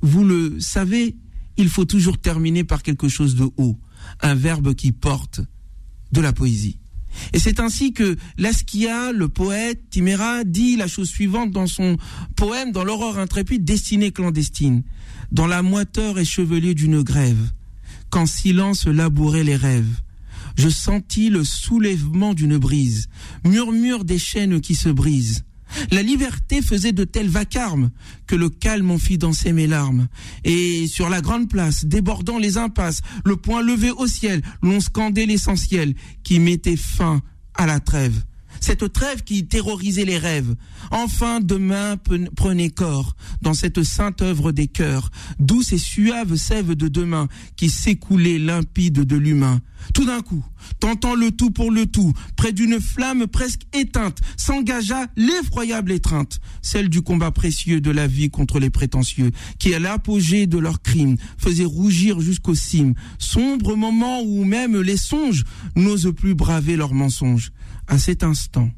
vous le savez, il faut toujours terminer par quelque chose de haut, un verbe qui porte de la poésie. Et c'est ainsi que Laskia, le poète Timéra, dit la chose suivante dans son poème Dans l'aurore intrépide, destinée clandestine, dans la moiteur échevelée d'une grève, qu'en silence labouraient les rêves. Je sentis le soulèvement d'une brise, murmure des chaînes qui se brisent. La liberté faisait de tels vacarmes que le calme en fit danser mes larmes. Et sur la grande place, débordant les impasses, le poing levé au ciel, l'on scandait l'essentiel qui mettait fin à la trêve. cette trêve qui terrorisait les rêves. Enfin, demain prenez corps dans cette sainte œuvre des cœurs, douce et suave sève de demain qui s'écoulait limpide de l'humain. Tout d'un coup, tentant le tout pour le tout, près d'une flamme presque éteinte, s'engagea l'effroyable étreinte, celle du combat précieux de la vie contre les prétentieux, qui à l'apogée de leurs crimes faisait rougir jusqu'aux cimes, sombre moment où même les songes n'osent plus braver leurs mensonges. À cet instant,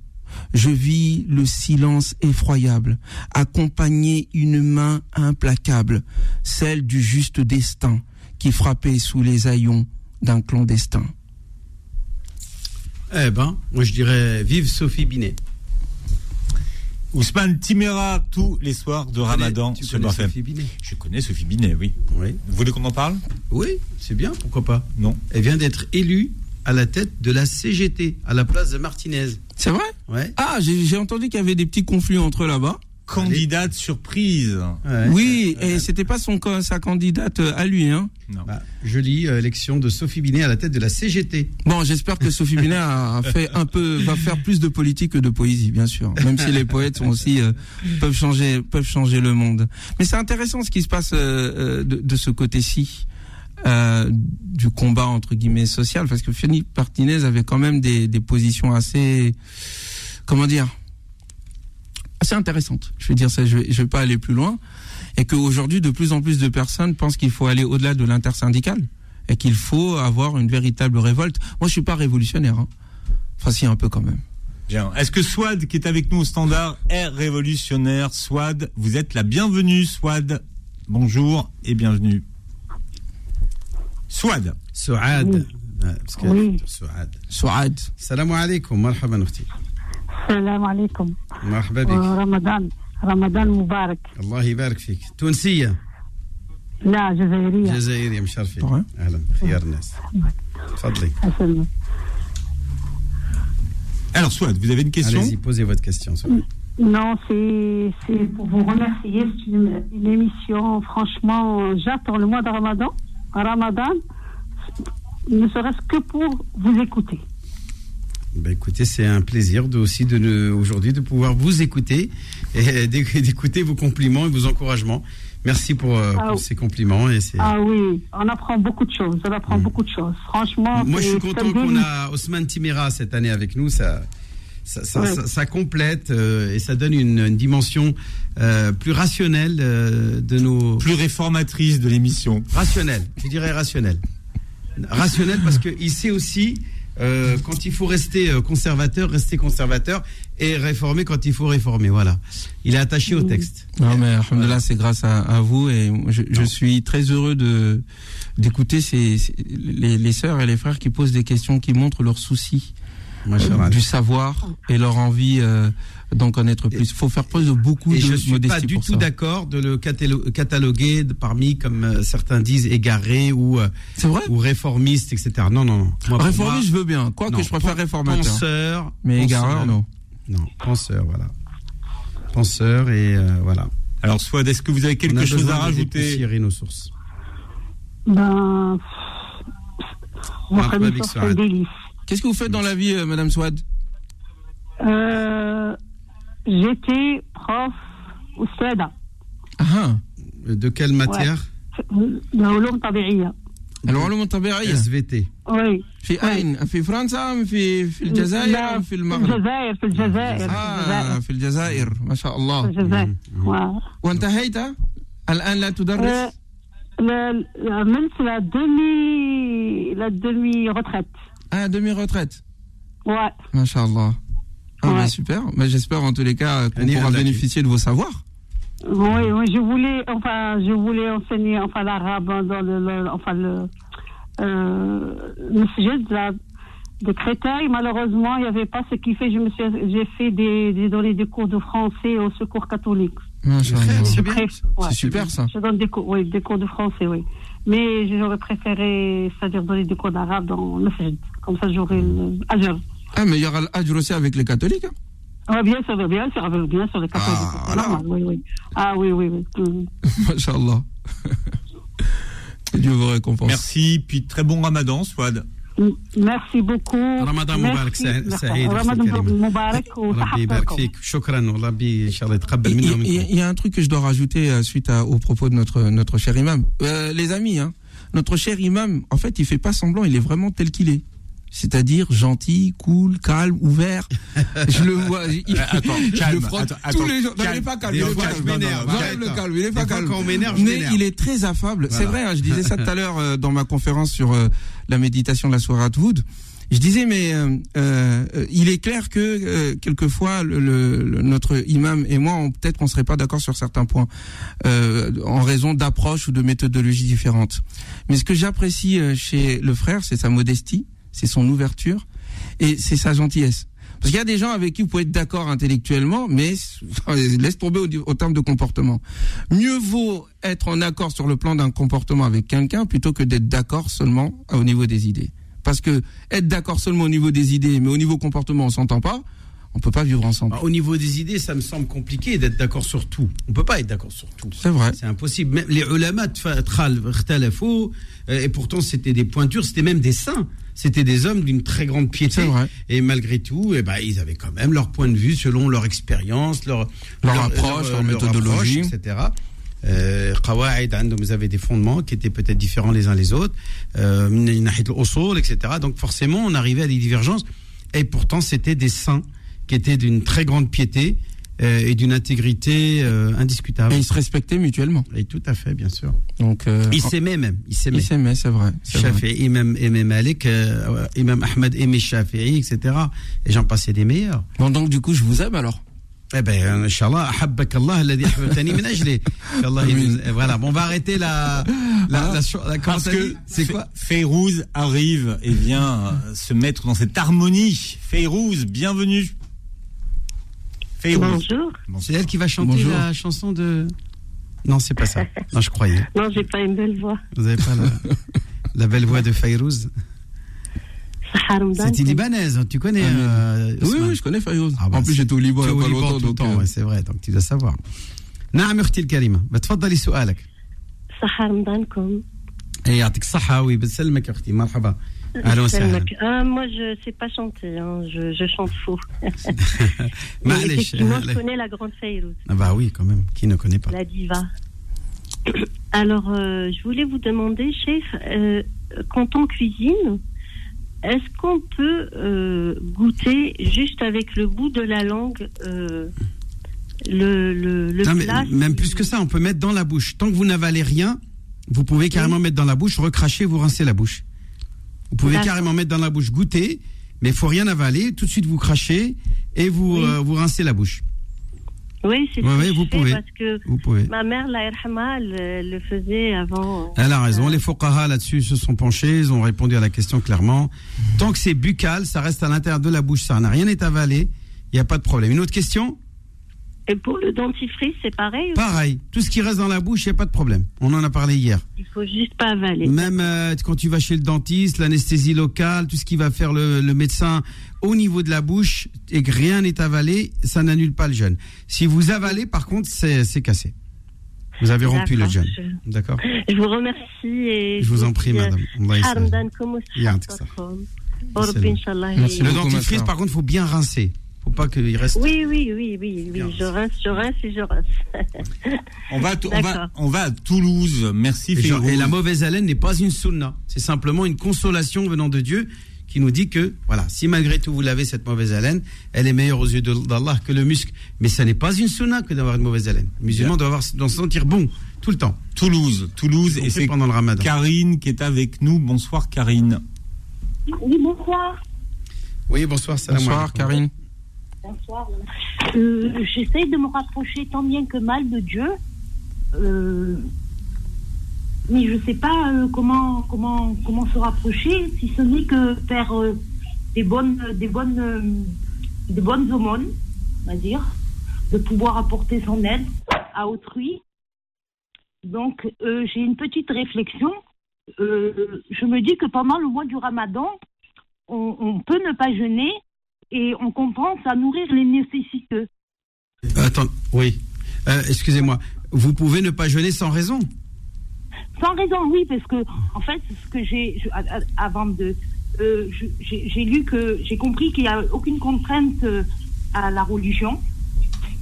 je vis le silence effroyable, accompagner une main implacable, celle du juste destin, qui frappait sous les haillons d'un clandestin. Eh ben, moi je dirais vive Sophie Binet. Ousmane Timera tous les soirs de Ramadan Tu sur connais BFM. Sophie Binet? Je connais Sophie Binet, oui. Oui. Vous voulez qu'on en parle? Oui, c'est bien, pourquoi pas. Non. Elle vient d'être élue à la tête de la CGT, à la place de Martinez. C'est vrai? Ouais. Ah, j'ai j'ai entendu qu'il y avait des petits conflits entre eux là-bas. Candidate surprise. Ouais. Oui, et c'était pas son sa candidate euh, à lui. Hein. Non. Bah, jolie euh, élection de Sophie Binet à la tête de la CGT. Bon, j'espère que Sophie Binet a fait un peu, va faire plus de politique que de poésie, bien sûr. Même si les poètes sont aussi euh, peuvent changer, peuvent changer le monde. Mais c'est intéressant ce qui se passe euh, de, de ce côté-ci euh, du combat entre guillemets social, parce que Philippe Martinez avait quand même des, des positions assez, comment dire, assez intéressante. Je vais dire ça, je vais, vais pas aller plus loin. Et qu'aujourd'hui, de plus en plus de personnes pensent qu'il faut aller au-delà de l'intersyndicale et qu'il faut avoir une véritable révolte. Moi, je suis pas révolutionnaire. Hein. Enfin, si, un peu quand même. Bien. Est-ce que Swad, qui est avec nous au standard, est révolutionnaire? Swad, vous êtes la bienvenue, Swad. Bonjour et bienvenue. Swad. Swad. Oui. Swad. Swad. Salam alaikum, marhaban السلام عليكم مرحبا بك. ورمضان رمضان مبارك الله يبارك فيك. تونسية. لا جزائرية جزائرية مشرفين. Ouais. اهلا خيار الناس. تفضلي. أسلمك. Alors, Swad, vous avez une question Allez-y, posez votre question. Souad. Non, c'est c'est pour vous remercier. C'est une, une émission, franchement, j'attends le mois de Ramadan. Ramadan, ne serait-ce que pour vous écouter. Ben écoutez, c'est un plaisir de, aussi de aujourd'hui de pouvoir vous écouter et d'éc- d'écouter vos compliments et vos encouragements. Merci pour, euh, Ah pour ces compliments. Et Ah oui, on apprend beaucoup de choses. On apprend beaucoup de choses. Franchement, Moi, je suis content qu'on a Osman Timera cette année avec nous. Ça, ça, ça, Ouais. ça- ça complète euh, et ça donne une, une dimension euh, plus rationnelle euh, de nos. Plus réformatrice de l'émission. Rationnelle, je dirais rationnelle. Rationnelle parce qu'il sait aussi euh, quand il faut rester euh, conservateur, rester conservateur et réformer quand il faut réformer. Voilà. Il est attaché au texte. Non, mais alhamdoulilah, c'est grâce à, à vous et je, je suis très heureux de d'écouter ces, ces- les, les sœurs et les frères qui posent des questions, qui montrent leur souci euh, Machallah. Du savoir et leur envie euh, d'en connaître plus. Il faut faire preuve de beaucoup Et de je suis modestie pas du tout ça. d'accord de le catalo- cataloguer parmi, comme euh, certains disent, égaré ou, euh, C'est vrai ou réformiste, etc. Non, non, non. Moi, Réformiste, je moi, veux bien. Quoi non, que je préfère réformateur. Penseur. Mais penseur. égareur, non. Non, penseur, voilà. Penseur et euh, voilà. Alors, Swad, est-ce que vous avez quelque chose à rajouter nos sources. Ben, c'est un Saad. délice. Qu'est-ce que vous faites dans la vie, euh, Madame Swad Euh, J'étais prof au SEDA, Ah, De quelle matière de علوم طبيعية. العلوم الطبيعية SVT. Oui. في أين؟ في فرنسا أم في في لا، الجزائر أم في في المغرب؟ الجزائر في الجزائر في آه الجزائر في الجزائر ما شاء في الله الجزائر واو. وانتهيت؟ الآن لا Euh, تدرس؟ le- le- même c'est la demi la demi retraite. ah, demi-retraite Ouais. Masha'Allah. Ah, bah, ouais. bah, super. Mais j'espère en tous les cas qu'on pourra bénéficier de vos savoirs. Oui, oui, je voulais, enfin, je voulais enseigner enfin, l'arabe dans le, enfin, euh, le, sujet de, la, de Créteil. Malheureusement, il n'y avait pas ce qui fait. J'ai fait des, des, donné des cours de français au secours catholique. C'est, super ça. Je donne des cours, oui, des cours de français, oui. Mais j'aurais préféré, c'est-à-dire donner des cours d'arabe dans le masjid. Comme ça, j'aurais le ajr. Ah, mais il y aura l'ajr aussi avec les catholiques. hein? Ah, bien sûr, bien sûr, bien sûr, les catholiques. Ah, voilà. normal, oui, oui. Ah, oui, oui, oui. Masha'Allah. Que Dieu vous récompense. Merci, puis très bon ramadan, Swad. Merci beaucoup. رمضان مبارك Merci. سع- سعيد أختي رمضان الكريمة. مبارك ربي يبارك وصحة فيك شكرا وربي ان شاء الله يتقبل Il منا y, ومنكم il y- il y a un truc que je dois rajouter euh, suite à, aux propos de notre notre cher imam. Euh, les amis, hein, notre cher imam, en fait, il fait pas semblant, il est vraiment tel qu'il est. C'est-à-dire gentil, cool, calme, ouvert. Je le vois. il- attends, je calme, le frotte attends, tous les jours. Non, il calme. est pas calme. Il est pas je calme. J'enlève le calme. Il pas calme. quand on m'énerve, je Mais il est très affable. C'est vrai. hein, je disais ça tout à l'heure euh, dans ma conférence sur euh, la méditation de la soirée Wood. Je disais, mais euh, il est clair que quelquefois le, le- le- notre imam et moi, peut-être qu'on serait pas d'accord sur certains points, en raison d'approches ou de méthodologies différentes. Mais ce que j'apprécie chez le frère, c'est sa modestie, c'est son ouverture et c'est sa gentillesse. Parce qu'il y a des gens avec qui vous pouvez être d'accord intellectuellement, mais laisse tomber au, terme de comportement. Mieux vaut être en accord sur le plan d'un comportement avec quelqu'un plutôt que d'être d'accord seulement au niveau des idées. Parce que être d'accord seulement au niveau des idées, mais au niveau comportement, on s'entend pas. On peut pas vivre ensemble. Bah, au niveau des idées, ça me semble compliqué d'être d'accord sur tout. On peut pas être d'accord sur tout. C'est vrai. C'est impossible. Même les ulama euh, et pourtant c'était des pointures, c'était même des saints c'était des hommes d'une très grande piété. Et malgré tout, eh ben, ils avaient quand même leur point de vue selon leur expérience, leur, leur, approche, euh, leur, méthodologie, approche, etc. Euh, vous hein, avez des fondements qui étaient peut-être différents les uns les autres, euh, etc. Donc forcément, on arrivait à des divergences. Et pourtant, c'était des saints qui étaient d'une très grande piété et d'une intégrité euh, indiscutable. Et ils se respectaient mutuellement. Et tout à fait, bien sûr. Donc, euh, Ils s'aimaient même. Ils s'aimaient. ils s'aimaient, c'est vrai. Shafi'i, Imam, Imam Malik, euh, Imam Ahmed aimait Shafi'i, etc. Et j'en passais des meilleurs. Bon, donc du coup, je vous aime alors. Eh ben, Inch'Allah, ahabbak Allah, alladhi ahbabtani min ajli. Voilà, bon, on va arrêter la, la, la, cho- la- comment Parce que c'est quoi Feyrouz arrive et vient euh, se mettre dans cette harmonie. Feyrouz, bienvenue. Feyrouz. Bonjour. C'est elle qui va chanter Bonjour. la chanson de. Non, c'est pas ça. Non, je croyais. Non, j'ai pas une belle voix. Vous avez pas la, la belle voix de Fayrouz Sahar Ramadan. C'est libanaise, tu connais. euh, Oui, Ousmane oui, je connais Fayrouz. Ah bah, en plus, c'est- j'étais au Liban Tu il es y a au pas Liban longtemps. tout le donc, temps, euh, ouais, c'est vrai, donc tu dois savoir. نعم اختي الكريمه بتفضلي سؤالك صحة رمضانكم اي يعطيك الصحه وبسلمك اختي مرحبا ah, moi, je ne sais pas chanter. Hein. Je, chante faux. Mais je connais la grande Fayrouz. Ah bah oui, quand même. Qui ne connaît pas? La diva. Alors, euh, je voulais vous demander, chef, euh, quand on cuisine, est-ce qu'on peut euh, goûter juste avec le bout de la langue le, le, plat? Même plus que ça, on peut mettre dans la bouche. Tant que vous n'avalez rien, vous pouvez carrément mettre dans la bouche, recracher, vous rincer la bouche vous pouvez carrément mettre dans la bouche goûter mais il faut rien avaler tout de suite vous crachez et vous Oui. euh, vous rincez la bouche Oui, c'est que vous pouvez. parce que vous pouvez ma mère, la Erhama, elle, elle le faisait avant. Elle a raison. Euh, Les Fuqaha là-dessus se sont penchés, ils ont répondu à la question clairement. Tant que c'est buccal, ça reste à l'intérieur de la bouche, ça n'a rien est avalé, il n'y a pas de problème. Une autre question? Et pour le dentifrice, c'est pareil Pareil. Tout ce qui reste dans la bouche, il n'y a pas de problème. On en a parlé hier. Il faut juste pas avaler. Même euh, quand tu vas chez le dentiste, l'anesthésie locale, tout ce qui va faire le, le, médecin au niveau de la bouche et que rien n'est avalé, ça n'annule pas le jeûne. Si vous avalez, par contre, c'est cassé. Vous avez rompu le jeûne. Je... D'accord. Je vous remercie. Et je, vous en prie, madame. Le dentifrice, par contre, il faut bien rincer. Faut pas qu'il reste. Oui, oui, oui, oui, oui. Je rince, je rince et je rince. On va, on, va, on va à Toulouse. Merci Et, genre- et la mauvaise haleine n'est pas une sunna. C'est simplement une consolation venant de Dieu qui nous dit que, voilà, si malgré tout vous l'avez, cette mauvaise haleine, elle est meilleure aux yeux d'Allah que le musc. Mais ça n'est pas une sunna que d'avoir une mauvaise haleine. Le musulman doit, avoir, doit se sentir bon tout le temps. Toulouse, Toulouse, et c'est pendant le ramadan. Karine qui est avec nous. Bonsoir Karine. Oui, bonsoir. Oui, bonsoir, salam Bonsoir. Karine. Bonsoir. Euh, J'essaie de me rapprocher tant bien que mal de Dieu. Euh, mais je ne sais pas euh, comment, comment, comment se rapprocher, si ce n'est que faire des bonnes, des bonnes, des bonnes aumônes, on va dire, de pouvoir apporter son aide à autrui. Donc, j'ai une petite réflexion. Je me dis que pendant le mois du ramadan, on, on peut ne pas jeûner et on compense à nourrir les nécessiteux. Attends, oui. Euh, Excusez-moi. Vous pouvez ne pas jeûner sans raison? Sans raison, oui, parce que en fait, ce que j'ai avant de euh, j'ai lu que j'ai compris qu'il n'y a aucune contrainte euh, à la religion.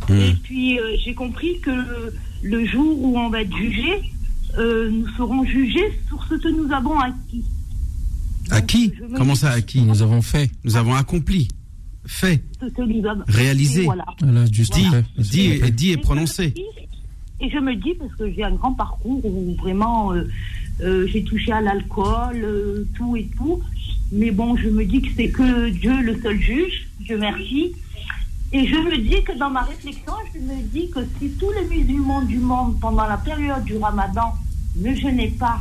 Et puis euh, j'ai compris que le, le jour où on va être jugé, euh, nous serons jugés sur ce que nous avons acquis. Me Comment ça, à qui Nous avons fait. Nous avons accompli, fait, réalisé, voilà. Voilà, juste dit, et- dit et Et prononcé. je me dis- Et je me dis, parce que j'ai un grand parcours où vraiment euh, euh, j'ai touché à l'alcool, euh, tout et tout. Mais bon, je me dis que c'est que Dieu le seul juge, Dieu merci. Et je me dis que dans ma réflexion, je me dis que si tous les musulmans du monde, pendant la période du ramadan, ne jeûnaient pas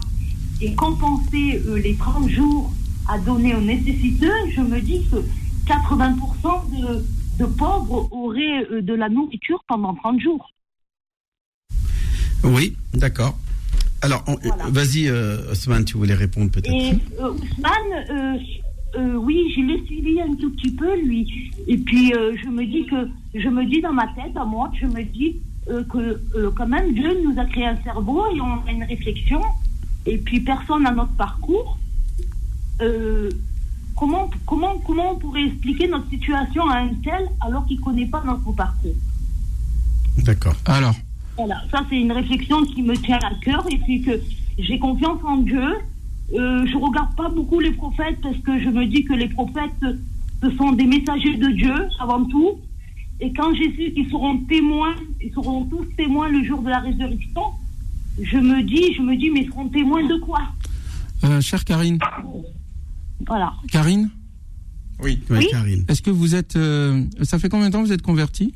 et compensaient euh, les 30 jours à donner aux nécessiteux, je me dis que 80% de, de pauvres auraient euh, de la nourriture pendant 30 jours. Oui, d'accord. Alors, Voilà. vas-y, euh, Osman, tu voulais répondre peut-être. Et euh, Ousmane, euh, oui, je l'ai suivi un tout petit peu, lui. Et puis, je me dis que, je me dis dans ma tête, à moi, je me dis que, quand même, Dieu nous a créé un cerveau et on a une réflexion. Et puis, personne n'a notre parcours. Comment, comment, comment on pourrait expliquer notre situation à un tel alors qu'il ne connaît pas notre parcours D'accord. Alors, Voilà, ça c'est une réflexion qui me tient à cœur et puis que j'ai confiance en Dieu. Euh, je regarde pas beaucoup les prophètes parce que je me dis que les prophètes, ce sont des messagers de Dieu avant tout. Et quand j'ai su qu'ils seront témoins, ils seront tous témoins le jour de la résurrection, je me dis, je me dis, mais ils seront témoins de quoi? Euh, chère Karine, Voilà. Karine, Oui. Oui, Oui. Karine. est-ce que vous êtes, euh, ça fait combien de temps que vous êtes convertie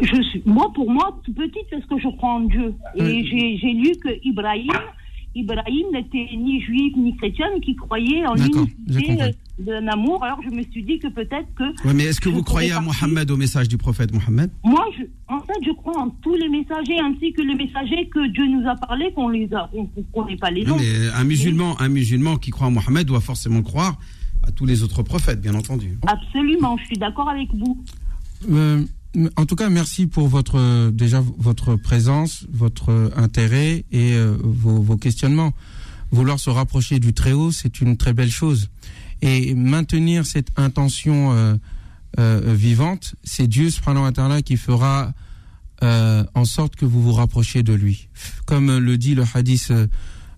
Je suis, moi, pour moi, tout petite, parce que je crois en Dieu. Et Oui. j'ai j'ai lu que Ibrahim, Ibrahim n'était ni juif ni chrétien, mais qui croyait en l'unité euh, d'un amour. Alors je me suis dit que peut-être que Ouais, mais est-ce que vous croyez à Mohammed, au message du prophète Mohammed? Moi, je, en fait, je crois en tous les messagers, ainsi que les messagers que Dieu nous a parlé, qu'on les a, qu'on qu'on n'ait pas les Non, noms. mais un musulman, un musulman qui croit en Mohammed doit forcément croire à tous les autres prophètes, bien entendu. Absolument, je suis d'accord avec vous. Euh, en tout cas, merci pour votre euh, déjà votre présence, votre euh, intérêt et euh, vos, vos questionnements. Vouloir se rapprocher du Très-Haut, c'est une très belle chose. Et maintenir cette intention euh, euh, vivante, c'est Dieu subhanahu wa ta'ala qui fera en sorte que vous vous rapprochiez de lui. Comme le dit le hadith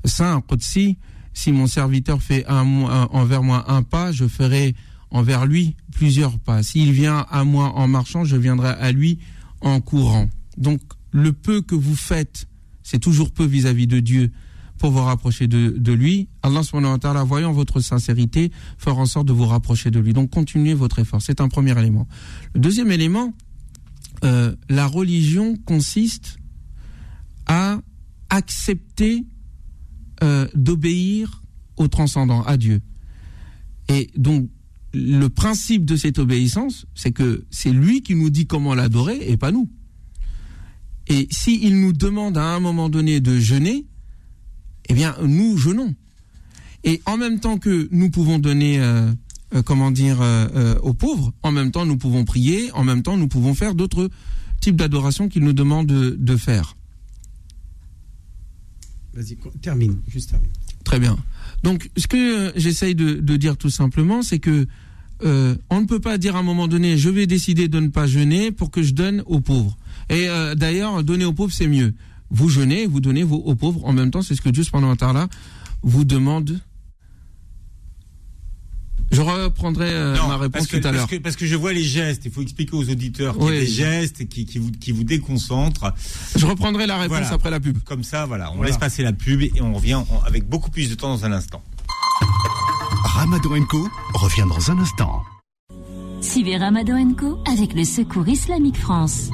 saint, Qudsi, si mon serviteur fait un, un- envers moi un pas, je ferai envers lui plusieurs pas. S'il vient à moi en marchant, je viendrai à lui en courant. Donc le peu que vous faites, c'est toujours peu vis-à-vis de Dieu pour vous rapprocher de, de lui. Allah subhanahu wa voyant votre sincérité, fera en sorte de vous rapprocher de lui. Donc continuez votre effort. C'est un premier élément. Le deuxième élément, euh, la religion consiste à accepter euh, d'obéir au transcendant, à Dieu. Et donc, le principe de cette obéissance, c'est que c'est lui qui nous dit comment l'adorer et pas nous. Et s'il nous demande à un moment donné de jeûner, eh bien, nous jeûnons. Et en même temps que nous pouvons donner, euh, euh, comment dire, euh, aux pauvres, en même temps nous pouvons prier, en même temps nous pouvons faire d'autres types d'adoration qu'il nous demande de, de faire. Vas-y, termine, juste termine. Très bien. Donc, ce que j'essaye de, de dire tout simplement, c'est que euh, on ne peut pas dire à un moment donné, je vais décider de ne pas jeûner pour que je donne aux pauvres. Et euh, d'ailleurs, donner aux pauvres, c'est mieux. Vous jeûnez, vous donnez vos- aux pauvres. En même temps, c'est ce que Dieu, pendant un là vous demande. Je reprendrai euh, Non, ma réponse parce que, tout à parce l'heure. que- parce que je vois les gestes. Il faut expliquer aux auditeurs qu'il y a Oui. des gestes qui, qui vous, qui vous déconcentrent. Je reprendrai la réponse Voilà. après la pub. Comme ça, voilà, on Voilà. laisse passer la pub et on revient en- avec beaucoup plus de temps dans un instant. Ramadan Co revient dans un instant. Suivez Ramadan Co avec le Secours Islamique France.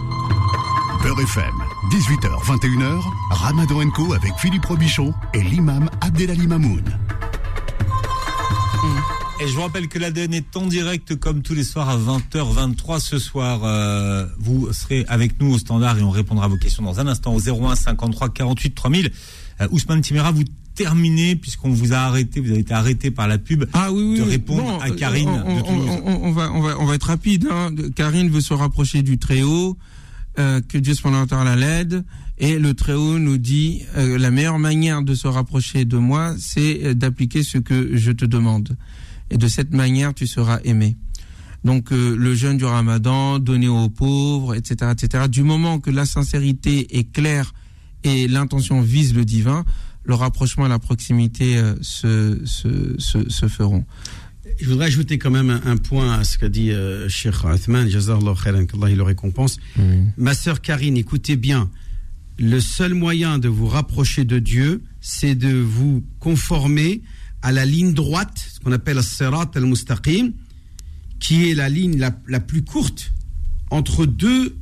Beurre FM, 18h, 21h, Ramadan Co avec Philippe Robichon et l'imam Abdelali Mamoun. Et je vous rappelle que l'ADN est en direct comme tous les soirs à 20h23 ce soir. euh, vous serez avec nous au standard et on répondra à vos questions dans un instant au 01 53 48 3000. Euh, Ousmane Timera, vous terminez puisqu'on vous a arrêté, vous avez été arrêté par la pub. Ah oui, oui. de répondre Bon, à Karine on, de on- on- on va, on, va, on va être rapide. hein. Karine veut se rapprocher du Très-Haut. euh, que Dieu wa ta'ala l'aide et le Très-Haut nous dit euh, la meilleure manière de se rapprocher de moi, c'est euh, d'appliquer ce que je te demande. Et de cette manière, tu seras aimé. Donc euh, le jeûne du Ramadan, donner aux pauvres, etc., etc. Du moment que la sincérité est claire et l'intention vise le divin, le rapprochement et la proximité euh, se, se, se, se feront. Je voudrais ajouter quand même un, un point à ce qu'a dit euh, Cheikh Uthman, Jazarallah khairan, qu'Allah il le récompense. Ma sœur Karine, écoutez bien, le seul moyen de vous rapprocher de Dieu, c'est de vous conformer à la ligne droite, ce qu'on appelle Sirat al-Mustaqim, qui est la ligne la, la plus courte entre deux,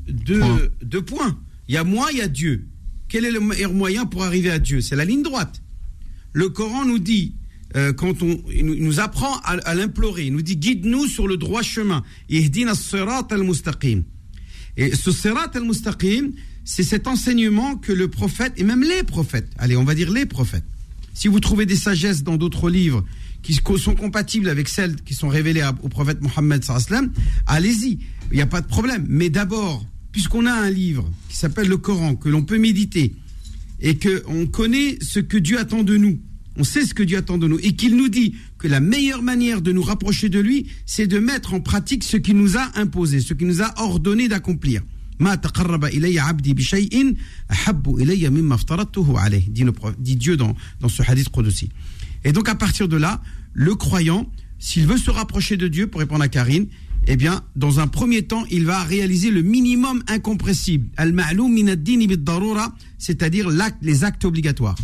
deux points. Il y a moi, il y a Dieu. Quel est le meilleur moyen pour arriver à Dieu? C'est la ligne droite. Le Coran nous dit, euh, quand on il nous, apprend à, l'implorer, il nous dit guide-nous sur le droit chemin. Et ce sirat al-mustaqim, c'est cet enseignement que le prophète, et même les prophètes, allez, on va dire les prophètes, si vous trouvez des sagesses dans d'autres livres qui sont compatibles avec celles qui sont révélées au prophète Mohammed allez-y, il n'y a pas de problème. Mais d'abord, puisqu'on a un livre qui s'appelle le Coran, que l'on peut méditer, et que on connaît ce que Dieu attend de nous, on sait ce que Dieu attend de nous, et qu'il nous dit que la meilleure manière de nous rapprocher de lui, c'est de mettre en pratique ce qu'il nous a imposé, ce qu'il nous a ordonné d'accomplir. Dit, le dit Dieu dans, dans ce hadith. Et donc à partir de là, le croyant, s'il veut se rapprocher de Dieu, pour répondre à Karine, eh bien, dans un premier temps, il va réaliser le minimum incompressible, al-ma'loum min bid-darura, c'est-à-dire les actes obligatoires.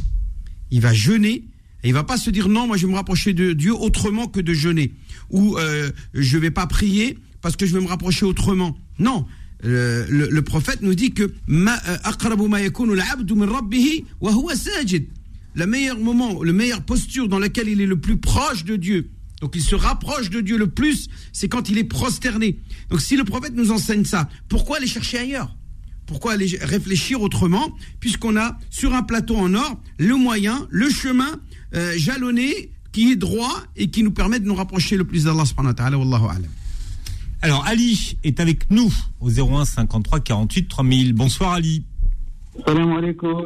Il va jeûner et il va pas se dire non, moi je vais me rapprocher de Dieu autrement que de jeûner ou euh, je vais pas prier parce que je vais me rapprocher autrement. Non, Euh, le, le prophète nous dit que euh. Le meilleur moment, le meilleure posture dans laquelle il est le plus proche de Dieu. Donc il se rapproche de Dieu le plus, c'est quand il est prosterné. Donc si le prophète nous enseigne ça, pourquoi aller chercher ailleurs? Pourquoi aller réfléchir autrement Puisqu'on a sur un plateau en or le moyen, le chemin euh, jalonné qui est droit et qui nous permet de nous rapprocher le plus d'Allah subhanahu wa ta'ala. Wallahu a'lam. Alors Ali est avec nous au 01 53 48 3000. Bonsoir Ali. Salam alaikum.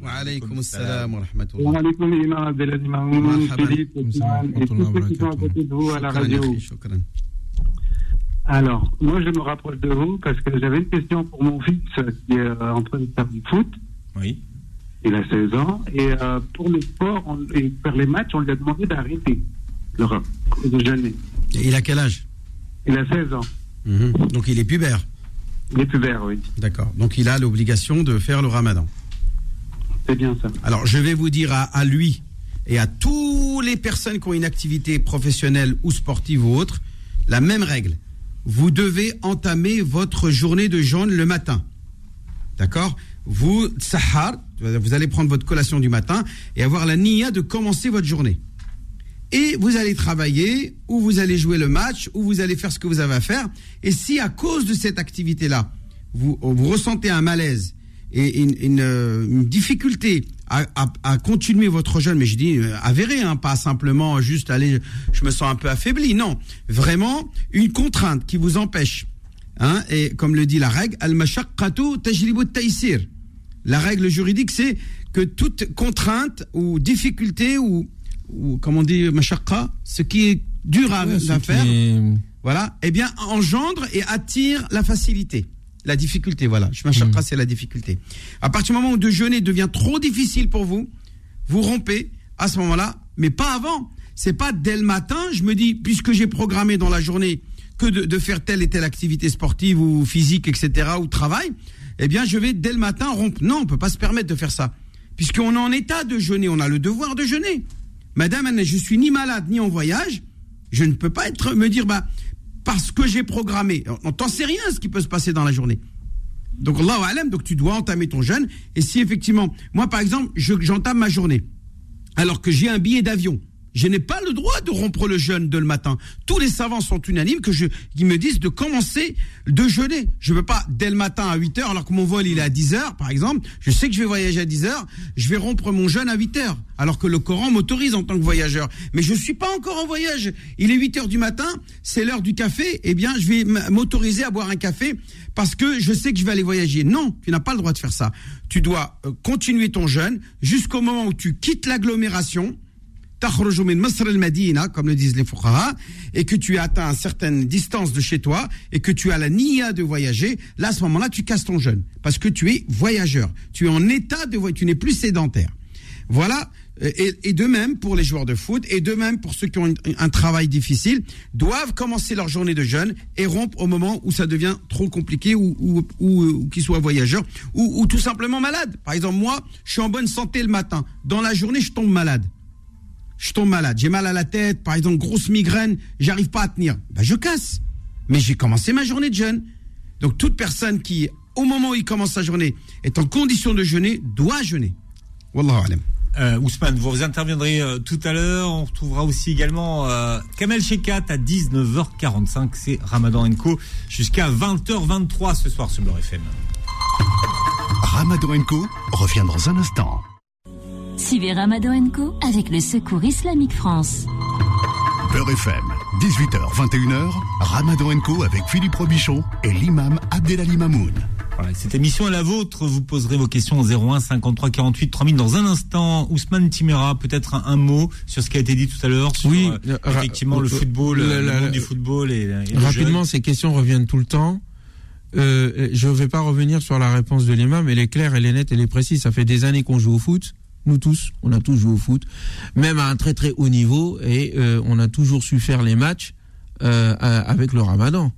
Wa alaykum assalam wa rahmatullah. Salam alaikum, Imam Abdelaziz Marhaban. Philippe, Ousmane, et tous ceux qui sont à côté de vous à la radio. Alors, moi, je me rapproche de vous parce que j'avais une question pour mon fils qui est euh, en train de faire du foot. Oui. Il a 16 ans. Et euh, pour le sport on- et faire les matchs, on lui a demandé d'arrêter le rap, de jeûner. Et il a quel âge? Il a 16 ans. Mhm. Donc il est pubère. Il est pubère, oui. D'accord. Donc il a l'obligation de faire le ramadan. C'est bien ça. Alors je vais vous dire à, lui et à toutes les personnes qui ont une activité professionnelle ou sportive ou autre, la même règle. Vous devez entamer votre journée de jeûne le matin. D'accord? Vous, sahar, vous allez prendre votre collation du matin et avoir la niya de commencer votre journée. Et vous allez travailler, ou vous allez jouer le match, ou vous allez faire ce que vous avez à faire. Et si à cause de cette activité-là, vous ressentez un malaise et une, une, euh, une difficulté à, à- à continuer votre jeûne, mais je dis euh, avéré, hein, pas simplement juste aller, je me sens un peu affaibli, non, vraiment une contrainte qui vous empêche. Hein, et comme le dit la règle, al-mashaqqatu tajribu taysir. La règle juridique, c'est que toute contrainte ou difficulté ou, ou comme on dit, mashaqqa, ce qui est dur à, Ouais, faire, est- voilà, eh bien, engendre et attire la facilité. La difficulté, voilà. Mashaqqa, c'est la difficulté. À partir du moment où de jeûner devient trop difficile pour vous, vous rompez à ce moment-là, mais pas avant. C'est pas dès le matin, je me dis, puisque j'ai programmé dans la journée que de, de faire telle et telle activité sportive ou physique, etc., ou travail, eh bien, je vais dès le matin rompre. Non, on peut pas se permettre de faire ça. Puisqu'on est en état de jeûner, on a le devoir de jeûner. Madame, je suis ni malade ni en voyage, je ne peux pas être me dire, bah, parce que j'ai programmé. On t'en sait rien ce qui peut se passer dans la journée. Donc, Allah alam, donc tu dois entamer ton jeûne. Et si effectivement, moi par exemple, je- j'entame ma journée, alors que j'ai un billet d'avion, Je n'ai pas le droit de rompre le jeûne de le matin. Tous les savants sont unanimes que je, qui me disent de commencer de jeûner. Je ne veux pas dès le matin à 8 heures, alors que mon vol il est à 10 heures, par exemple. Je sais que je vais voyager à 10 heures. Je vais rompre mon jeûne à 8 heures, alors que le Coran m'autorise en tant que voyageur. Mais je suis pas encore en voyage. Il est 8 heures du matin, c'est l'heure du café. Eh bien, je vais m'autoriser à boire un café parce que je sais que je vais aller voyager. Non, tu n'as pas le droit de faire ça. Tu dois euh, continuer ton jeûne jusqu'au moment où tu quittes l'agglomération comme le disent les fuqaha, et que tu as atteint une certaine distance de chez toi, et que tu as la niya de voyager, là, à ce moment-là, tu casses ton jeûne. Parce que tu es voyageur. Tu es en état de voyager. Tu n'es plus sédentaire. Voilà. Et, de même pour les joueurs de foot, et de même pour ceux qui ont un, travail difficile, doivent commencer leur journée de jeûne et rompre au moment où ça devient trop compliqué ou, ou, ou, qu'ils soient voyageurs ou, ou tout simplement malades. Par exemple, moi, je suis en bonne santé le matin. Dans la journée, je tombe malade je tombe malade, j'ai mal à la tête, par exemple, grosse migraine, j'arrive pas à tenir. Ben, je casse. Mais j'ai commencé ma journée de jeûne. Donc toute personne qui, au moment où il commence sa journée, est en condition de jeûner, doit jeûner. Wallahu alam. Euh, Ousmane, vous interviendrez euh, tout à l'heure. On retrouvera aussi également euh, Kamel Shekat à 19h45. C'est Ramadan Co. jusqu'à 20h23 ce soir sur Beurre FM. Ramadan Co. revient dans un instant. Suivez Ramadan Co avec le Secours Islamique France. Beurre FM, 18h, 21h, Ramadan Co avec Philippe Robichon et l'imam Abdelali Mamoun. Voilà, cette émission est la vôtre. Vous poserez vos questions au 01 53 48 3000 dans un instant. Ousmane Timera, peut-être un, mot sur ce qui a été dit tout à l'heure sur oui, euh, effectivement le football, le, monde du football et, rapidement ces questions reviennent tout le temps. Euh, je ne vais pas revenir sur la réponse de l'imam, elle est claire, elle est nette, elle est précise. Ça fait des années qu'on joue au foot nous tous, on a tous joué au foot, même à un très très haut niveau, et euh, on a toujours su faire les matchs euh, avec le ramadan.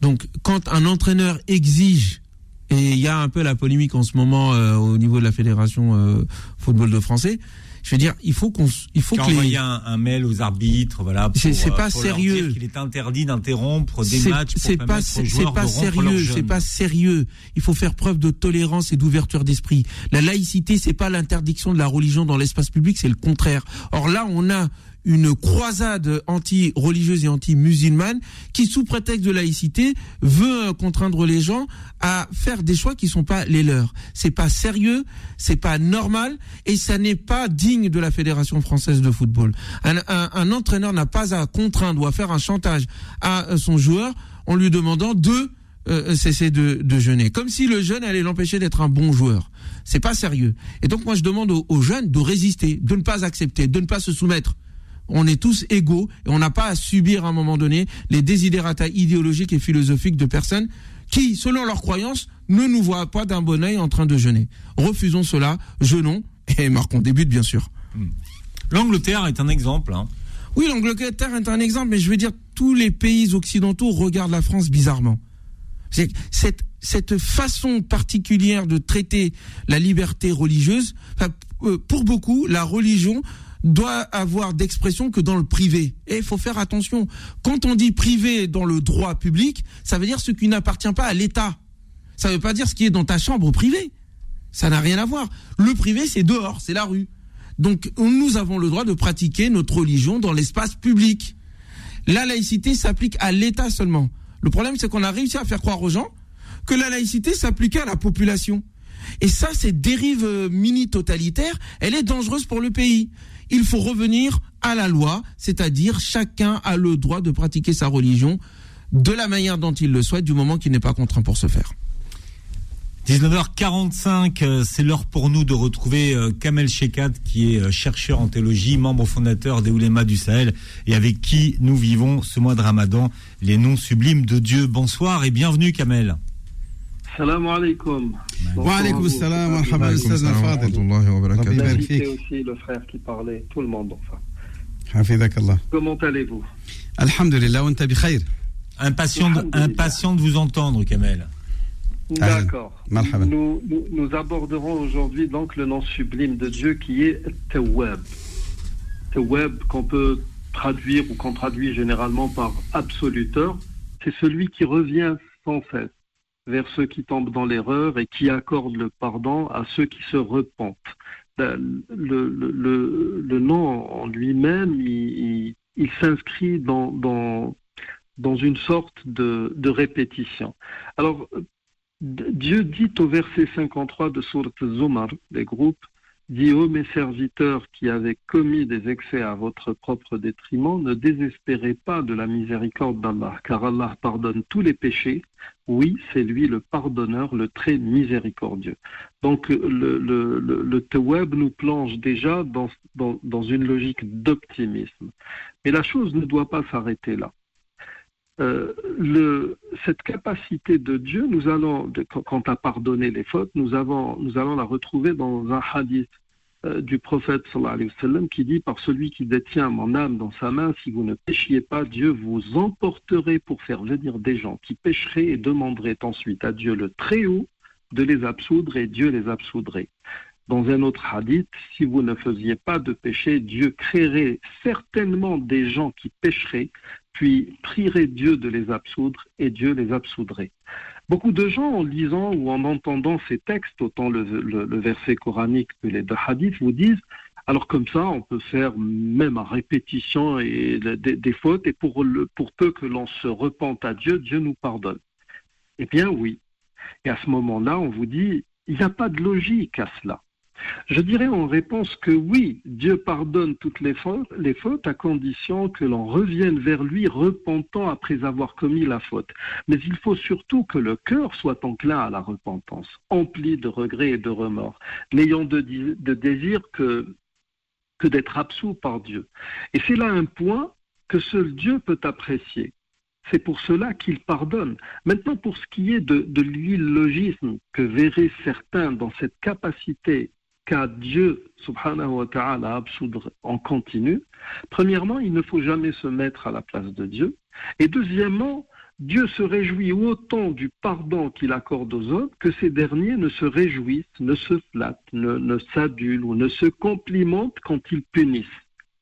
Donc quand un entraîneur exige, et il y a un peu la polémique en ce moment euh, au niveau de la fédération football de français, je veux dire, il faut qu'on, il faut que les... un, un, mail aux arbitres, voilà. C'est pas sérieux. Il est interdit d'interrompre des matchs. C'est pas, c'est pas sérieux. C'est pas sérieux. Il faut faire preuve de tolérance et d'ouverture d'esprit. La laïcité, c'est pas l'interdiction de la religion dans l'espace public, c'est le contraire. Or là, on a une croisade anti-religieuse et anti-musulmane qui, sous prétexte de laïcité, veut contraindre les gens à faire des choix qui sont pas les leurs. C'est pas sérieux, c'est pas normal et ça n'est pas digne de la Fédération française de football. Un, entraîneur n'a pas à contraindre ou à faire un chantage à son joueur en lui demandant de euh, cesser de, jeûner. Comme si le jeûne allait l'empêcher d'être un bon joueur. C'est pas sérieux. Et donc moi je demande aux jeunes de résister, de ne pas accepter, de ne pas se soumettre on est tous égaux et on n'a pas à subir à un moment donné les désidérata idéologiques et philosophiques de personnes qui, selon leurs croyances, ne nous voient pas d'un bon oeil en train de jeûner. Refusons cela, jeûnons et marquons des buts, bien sûr. Hmm. L'Angleterre est un exemple. Hein. Oui, l'Angleterre est un exemple, mais je veux dire, tous les pays occidentaux regardent la France bizarrement. Cette, cette façon particulière de traiter la liberté religieuse, euh, pour beaucoup, la religion doit avoir d'expression que dans le privé. Et il faut faire attention. Quand on dit privé dans le droit public, ça veut dire ce qui n'appartient pas à l'État. Ça ne veut pas dire ce qui est dans ta chambre privée. Ça n'a rien à voir. Le privé, c'est dehors, c'est la rue. Donc nous avons le droit de pratiquer notre religion dans l'espace public. La laïcité s'applique à l'État seulement. Le problème, c'est qu'on a réussi à faire croire aux gens que la laïcité s'appliquait à la population. Et ça, cette dérive euh, mini-totalitaire, elle est dangereuse pour le pays il faut revenir à la loi, c'est-à-dire chacun a le droit de pratiquer sa religion de la manière dont il le souhaite, du moment qu'il n'est pas contraint pour se faire. 19h45, euh, c'est l'heure pour nous de retrouver euh, Kamel Shekat, qui est chercheur en théologie, membre fondateur des Oulémas du Sahel, et avec qui nous vivons ce mois de Ramadan, les noms sublimes de Dieu. Bonsoir et bienvenue Kamel. Salam alaikum. Wa alaikum salam, marhaba, Ustaz al-Fadil. aussi le frère qui parlait, tout le monde enfin. Comment allez-vous? Alhamdulillah, on bi khair. Impatient de, impatient de vous entendre, Kamel. D'accord. Nous, nous, nous, aborderons aujourd'hui donc le nom sublime de Dieu qui est Tawwab. Tawwab qu'on peut traduire ou qu'on traduit généralement par absoluteur, c'est celui qui revient sans cesse vers ceux qui tombent dans l'erreur et qui accorde le pardon à ceux qui se repentent. Ben, le, nom en lui-même, il, s'inscrit dans, dans, dans, une sorte de, de, répétition. Alors, Dieu dit au verset 53 de Surat Zomar, les groupes, dit ô mes serviteurs qui avez commis des excès à votre propre détriment, ne désespérez pas de la miséricorde d'Allah, car Allah pardonne tous les péchés. Oui, c'est lui le pardonneur, le très miséricordieux. Donc le, le, le, nous plonge déjà dans, dans, une logique d'optimisme. Mais la chose ne doit pas s'arrêter là. Euh, cette capacité de Dieu, nous allons, quant à pardonner les fautes, nous, allons la retrouver dans un hadith euh, du prophète qui dit Par celui qui détient mon âme dans sa main, si vous ne péchiez pas, Dieu vous emporterait pour faire venir des gens qui pécheraient et demanderaient ensuite à Dieu le Très-Haut de les absoudre et Dieu les absoudrait. Dans un autre hadith, si vous ne faisiez pas de péché, Dieu créerait certainement des gens qui pécheraient puis prierait Dieu de les absoudre et Dieu les absoudrait. Beaucoup de gens, en lisant ou en entendant ces textes, autant le, verset coranique que les deux hadiths, vous disent alors comme ça, on peut faire même à répétition et des, fautes, et pour, pour peu que l'on se repente à Dieu, Dieu nous pardonne. Eh bien oui. Et à ce moment-là, on vous dit, il n'y a pas de logique à cela. Je dirais en réponse que oui, Dieu pardonne toutes les fautes, à condition que l'on revienne vers lui repentant après avoir commis la faute. Mais il faut surtout que le cœur soit enclin à la repentance, empli de regrets et de remords, n'ayant de, désir que, que d'être absous par Dieu. Et c'est là un point que seul Dieu peut apprécier. C'est pour cela qu'il pardonne. Maintenant, pour ce qui est de, de l'illogisme que verraient certains dans cette capacité qu'à Dieu, subhanahu wa ta'ala, absoudre en continu, premièrement, il ne faut jamais se mettre à la place de Dieu. Et deuxièmement, Dieu se réjouit autant du pardon qu'il accorde aux hommes que ces derniers ne se réjouissent, ne se flattent, ne, s'adulent ou ne se complimentent quand ils punissent.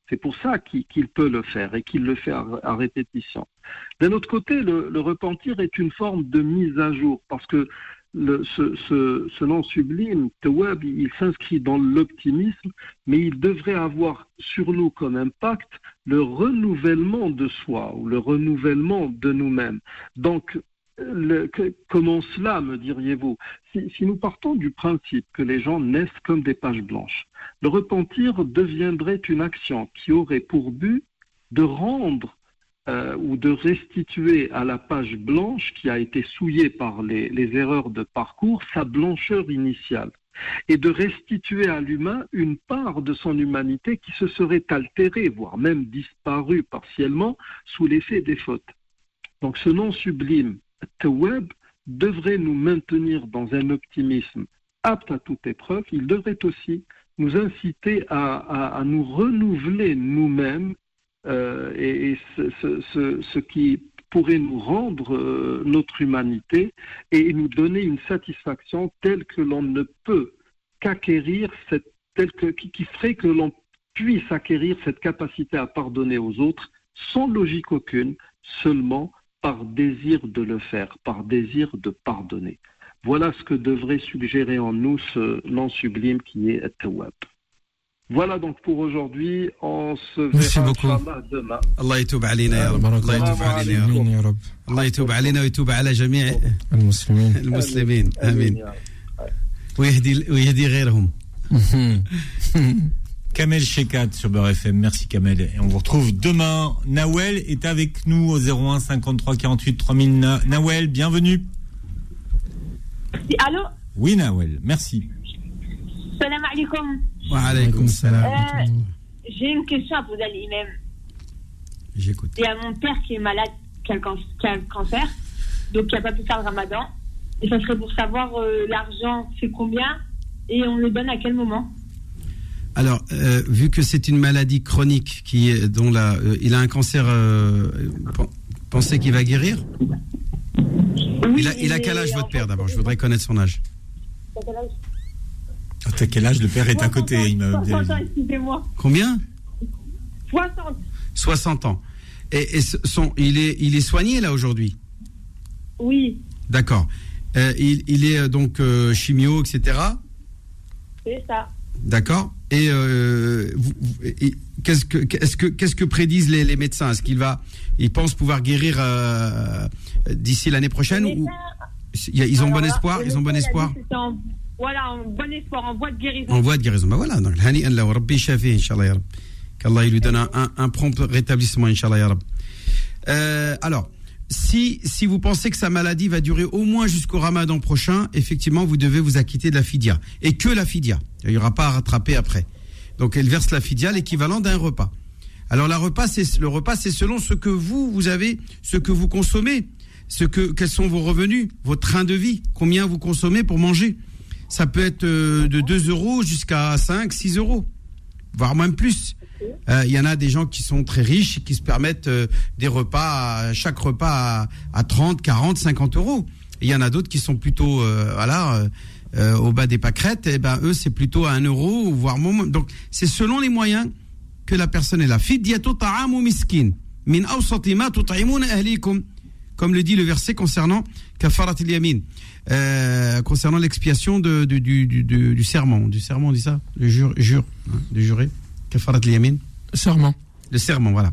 C'est pour ça qu'il peut le faire et qu'il le fait à, répétition. D'un autre côté, le, le, repentir est une forme de mise à jour parce que ce, nom sublime, Tawab, il s'inscrit dans l'optimisme, mais il devrait avoir sur nous comme impact le renouvellement de soi ou le renouvellement de nous-mêmes. Donc, comment cela, me diriez-vous? Si, si, nous partons du principe que les gens naissent comme des pages blanches, le repentir deviendrait une action qui aurait pour but de rendre euh, ou de restituer à la page blanche qui a été souillée par les, erreurs de parcours sa blancheur initiale et de restituer à l'humain une part de son humanité qui se serait altérée, voire même disparue partiellement sous l'effet des fautes. Donc ce nom sublime, Taweb, devrait nous maintenir dans un optimisme apte à toute épreuve. Il devrait aussi nous inciter à nous renouveler nous-mêmes euh, et, ce, qui pourrait nous rendre euh, notre humanité et nous donner une satisfaction telle que l'on ne peut qu'acquérir qui, ferait que l'on puisse acquérir cette capacité à pardonner aux autres sans logique aucune, seulement par désir de le faire, par désir de pardonner. Voilà ce que devrait suggérer en nous ce nom sublime qui est Tawab. Voilà donc pour aujourd'hui. On se Merci verra beaucoup. demain. الله يتوب علينا يا رب الله يتوب علينا يا رب الله يتوب علينا ويتوب على جميع المسلمين المسلمين امين ويهدي ويهدي غيرهم Kamel Shekat sur Beurre FM. Merci Kamel. Et on vous retrouve demain. Nawel est avec nous au 01 53 48 3000. Nawel, bienvenue. Allô Oui Nawel, merci. Salam alaikum. Euh, j'ai une question à poser à l'imam. J'écoute. Il y a mon père qui est malade, qui a le, cancer, donc qui n'a pas pu faire le ramadan. Et ça serait pour savoir euh, l'argent, c'est combien? Et on le donne à quel moment? Alors, euh, vu que c'est une maladie chronique qui est, dont la, il a un cancer, pensez qu'il va guérir? Il, a, il a quel âge votre père d'abord? Je voudrais connaître son âge? À quel âge? Le père est à côté il 60 ans, excusez-moi. Combien? 60. 60 ans. Et, son, il, est, il est soigné là aujourd'hui? Oui. D'accord. Euh, il, il est euh, donc euh, chimio, etc. C'est ça. D'accord. Et, euh, vous- et qu'est-ce que qu'est-ce que qu'est-ce que prédisent les, les médecins? Est-ce qu'il va, ils pensent pouvoir guérir euh, d'ici l'année prochaine ou y a- ils ont bon espoir? Ils ont bon espoir? Voilà, en bon espoir, en voie de guérison. En voie de guérison. Ben voilà. Donc hani Allah, Rabbi shafi, Inch'Allah, ya Rab. Qu'Allah lui donne un, prompt rétablissement, Inch'Allah, ya Rab. Euh, alors, si, si vous pensez que sa maladie va durer au moins jusqu'au ramadan prochain, effectivement, vous devez vous acquitter de la fidia. Et que la fidia. Il n'y aura pas à rattraper après. Donc, elle verse la fidia, l'équivalent d'un repas. Alors, la repas, le repas, c'est selon ce que vous, vous avez, ce que vous consommez, ce que, quels sont vos revenus, votre train de vie, combien vous consommez pour manger. Ça peut être euh, de 2 euros jusqu'à 5, 6 euros, voire même plus. Euh, Il y en a des gens qui sont très riches, qui se permettent euh, des repas, à- chaque repas à, à 30, 40, 50 euros. Et Il y en a d'autres qui sont plutôt, euh, voilà, euh, euh, au bas des pâquerettes. Et ben eux, c'est plutôt à 1 euro, voire moins. Donc c'est selon les moyens que la personne est là. Comme le dit le verset concernant kafarat al-yamin. Euh, concernant l'expiation de, du, du, du, du serment. Du serment, on dit ça Le jure, jure hein, de jurer. Kafarat al-yamin. Serment. Le serment, voilà.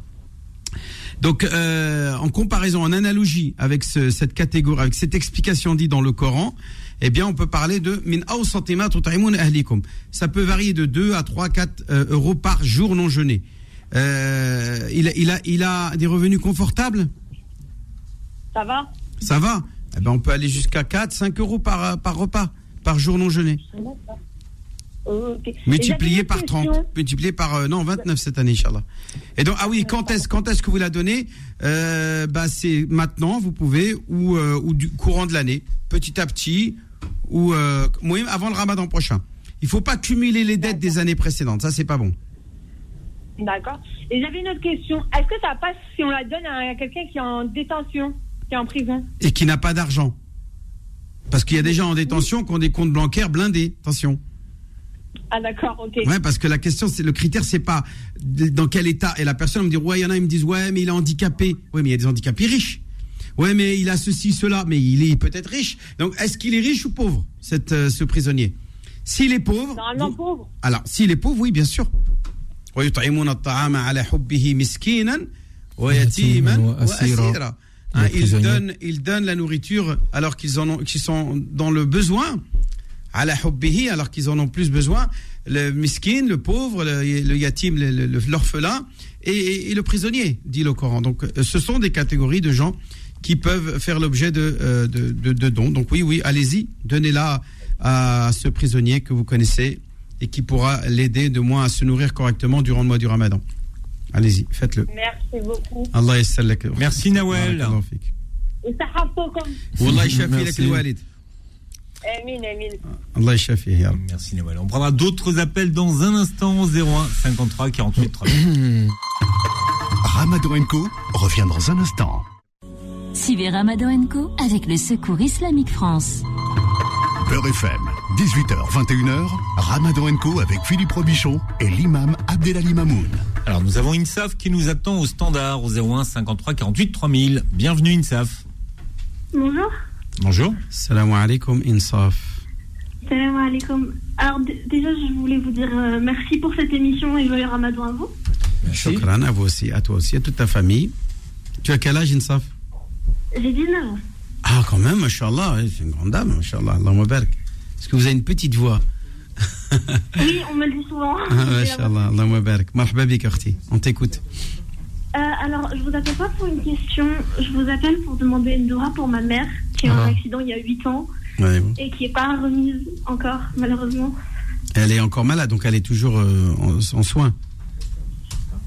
Donc, euh, en comparaison, en analogie avec ce- cette catégorie, avec cette explication dit dans le Coran, eh bien, on peut parler de min. Ça peut varier de 2 à 3, 4 euh, euros par jour non jeûné. Euh, il, a, il, a, il a des revenus confortables? Ça va Ça va eh ben, On peut aller jusqu'à 4, 5 euros par, par repas, par jour non jeûné. Et Multiplié par autre 30. question. Multiplié par, euh, non, 29 cette année, Inch'Allah. Et donc, ah oui, quand est-ce, quand est-ce que vous la donnez euh, bah, C'est maintenant, vous pouvez, ou, euh, ou du courant de l'année, petit à petit, ou euh, avant le ramadan prochain. Il faut pas cumuler les dettes des années précédentes, ça c'est pas bon. D'accord. Et j'avais une autre question. Est-ce que ça passe si on la donne à quelqu'un qui est en détention, qui est en prison Et qui n'a pas d'argent. Parce qu'il y a des gens en détention qui ont des comptes bancaires blindés, attention. Ah d'accord, ok. Ouais, parce que la question, c'est le critère, c'est pas dans quel état. Et la personne me dit, ouais, il y en a, ils me disent, ouais, mais il est handicapé. Ouais, mais il y a des handicapés riches. Ouais, mais il a ceci, cela. Mais il est peut-être riche. Donc, est-ce qu'il est riche ou pauvre, cette, euh, ce prisonnier? S'il est pauvre. Normalement pauvre. Alors, s'il est pauvre, oui, bien sûr. Ah, ils, donnent, la nourriture alors qu'ils qu sont dans le besoin, alors qu'ils en ont plus besoin, le miskin, le pauvre, le, yatim, l'orphelin et, le prisonnier, dit le Coran. Donc euh, ce sont des catégories de gens qui peuvent faire l'objet de, euh, de, de, de, dons. Donc oui, oui, allez-y, donnez-la à ce prisonnier que vous connaissez et qui pourra l'aider de moins à se nourrir correctement durant le mois du ramadan. Allez-y, faites-le. Merci beaucoup. Allah. Merci, Nawel. Barakallahu fik. Et ça comme. Wallah yachafi lak. Amin, amin. Allah yachafi, ya. Merci Nawel. On prendra d'autres appels dans un instant 01 53 48 3000. Ramadan Co revient dans un instant. Suivez Ramadan Co avec le Secours Islamique France. Beurre FM, 18h, 21h, Ramadan Co avec Philippe Robichon et l'imam Abdelali Mamoun. Alors nous avons Insaf qui nous attend au standard au 01 53 48 3000. Bienvenue Insaf. Bonjour. Bonjour. Salam alaikum, insaf. Salam alaikum. Alors déjà, je voulais vous dire euh, merci pour cette émission et joyeux ramadan à vous. Shukran à vous aussi, à toi aussi, à toute ta famille. Tu as quel âge, Insaf? J'ai 19 ans. Ah, quand même, mashallah, c'est une grande dame, mashallah, Allah. Est-ce que vous avez une petite voix? Oui, on me le dit souvent. Ah, Mashallah, Allah. Marhaba bik. On t'écoute. Euh, alors, je vous appelle pas pour une question, je vous appelle pour demander une doua pour ma mère qui a eu Ah. un accident il y a 8 ans Ouais, bon. et qui n'est pas remise encore, malheureusement. Elle est encore malade, donc elle est toujours euh, en, en soins.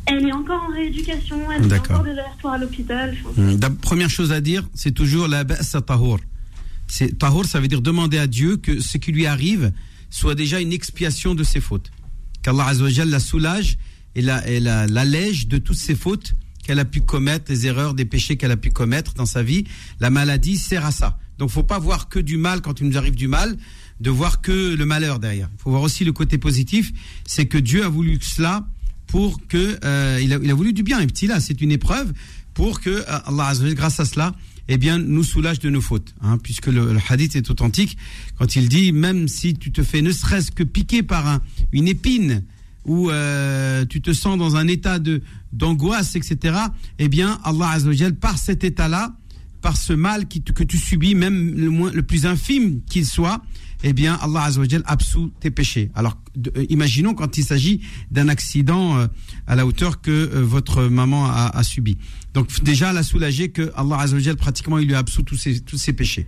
Elle est encore en rééducation, elle D'accord. encore des allers-retours à l'hôpital. La première chose à dire, c'est toujours la ba'sa tahour. C'est tahour, ça veut dire demander à Dieu que ce qui lui arrive soit déjà une expiation de ses fautes. Qu'Allah Azzawajal la soulage et la, et la- l'allège de toutes ses fautes qu'elle a pu commettre, les erreurs, des péchés qu'elle a pu commettre dans sa vie. La maladie sert à ça. Donc, faut pas voir que du mal quand il nous arrive du mal, de voir que le malheur derrière. Il faut voir aussi le côté positif, c'est que Dieu a voulu cela pour que euh, il, a, il a voulu du bien. Et petit là, c'est une épreuve pour que euh, Allah grâce à cela, eh bien, nous soulage de nos fautes, hein, puisque le, le hadith est authentique quand il dit même si tu te fais ne serait-ce que piquer par un, une épine ou euh, tu te sens dans un état de d'angoisse, etc. Eh bien, Allah Azzawajal, par cet état-là, par ce mal qui, que tu subis, même le, moins, le plus infime qu'il soit, eh bien, Allah Azzawajal absout tes péchés. Alors, euh, imaginons quand il s'agit d'un accident euh, à la hauteur que euh, votre maman a, a subi. Donc, déjà, la soulager que Allah Azzawajal, pratiquement, il lui absout tous ses, tous ses péchés.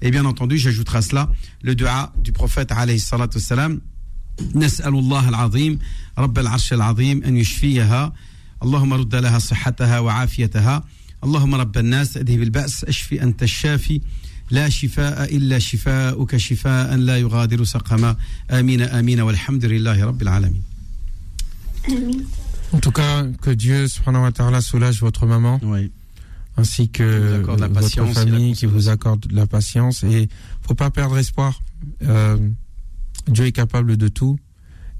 Et bien entendu, j'ajouterai à cela le dua du prophète, alayhi salatu wassalam, نسأل الله العظيم رب العرش العظيم أن يشفيها اللهم رد لها صحتها وعافيتها اللهم رب الناس أذهب البأس أشفي أنت الشافي لا شفاء إلا شفاؤك شفاء لا يغادر سقما آمين آمين والحمد لله رب العالمين En tout cas, que Dieu subhanahu wa ta'ala soulage votre maman. Ainsi que accorde la votre famille, qui vous accorde la patience. Et faut pas perdre espoir. Euh, Dieu est capable de tout.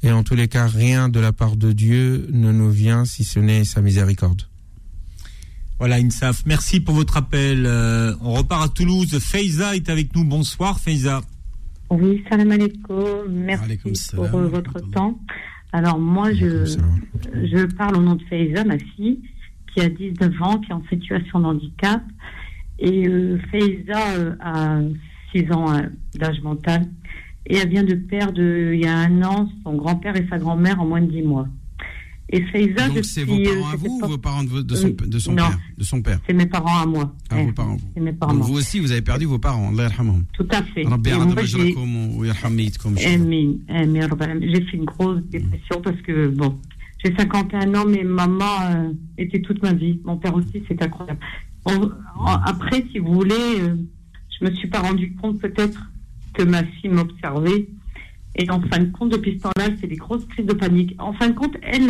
Et en tous les cas, rien de la part de Dieu ne nous vient si ce n'est sa miséricorde. Voilà, Insaf. Merci pour votre appel. Euh, on repart à Toulouse. Feiza est avec nous. Bonsoir, Feiza. Oui, salam alaikum. Merci salam. pour euh, votre temps. Alors moi, je, je parle au nom de Faiza, ma fille, qui a 19 ans, qui est en situation de handicap. Et euh, Faiza euh, a 6 ans euh, d'âge mental. Et elle vient de perdre, euh, il y a un an, son grand-père et sa grand-mère en moins de 10 mois. Et Faiza, Donc c'est vos euh, parents à vous ou vos parents de, son, de son euh, père De son père. C'est mes parents à moi. Ah, vos eh, parents. Vous aussi, vous avez perdu vos parents. Tout à fait. J'ai fait une grosse dépression parce que bon, j'ai 51 ans, mais maman euh, était toute ma vie. Mon père aussi, c'est incroyable. Après, si vous voulez, euh, je me suis pas rendu compte peut-être que ma fille m'observait et en fin de compte, depuis ce temps-là, elle fait des grosses crises de panique. En fin de compte, elle,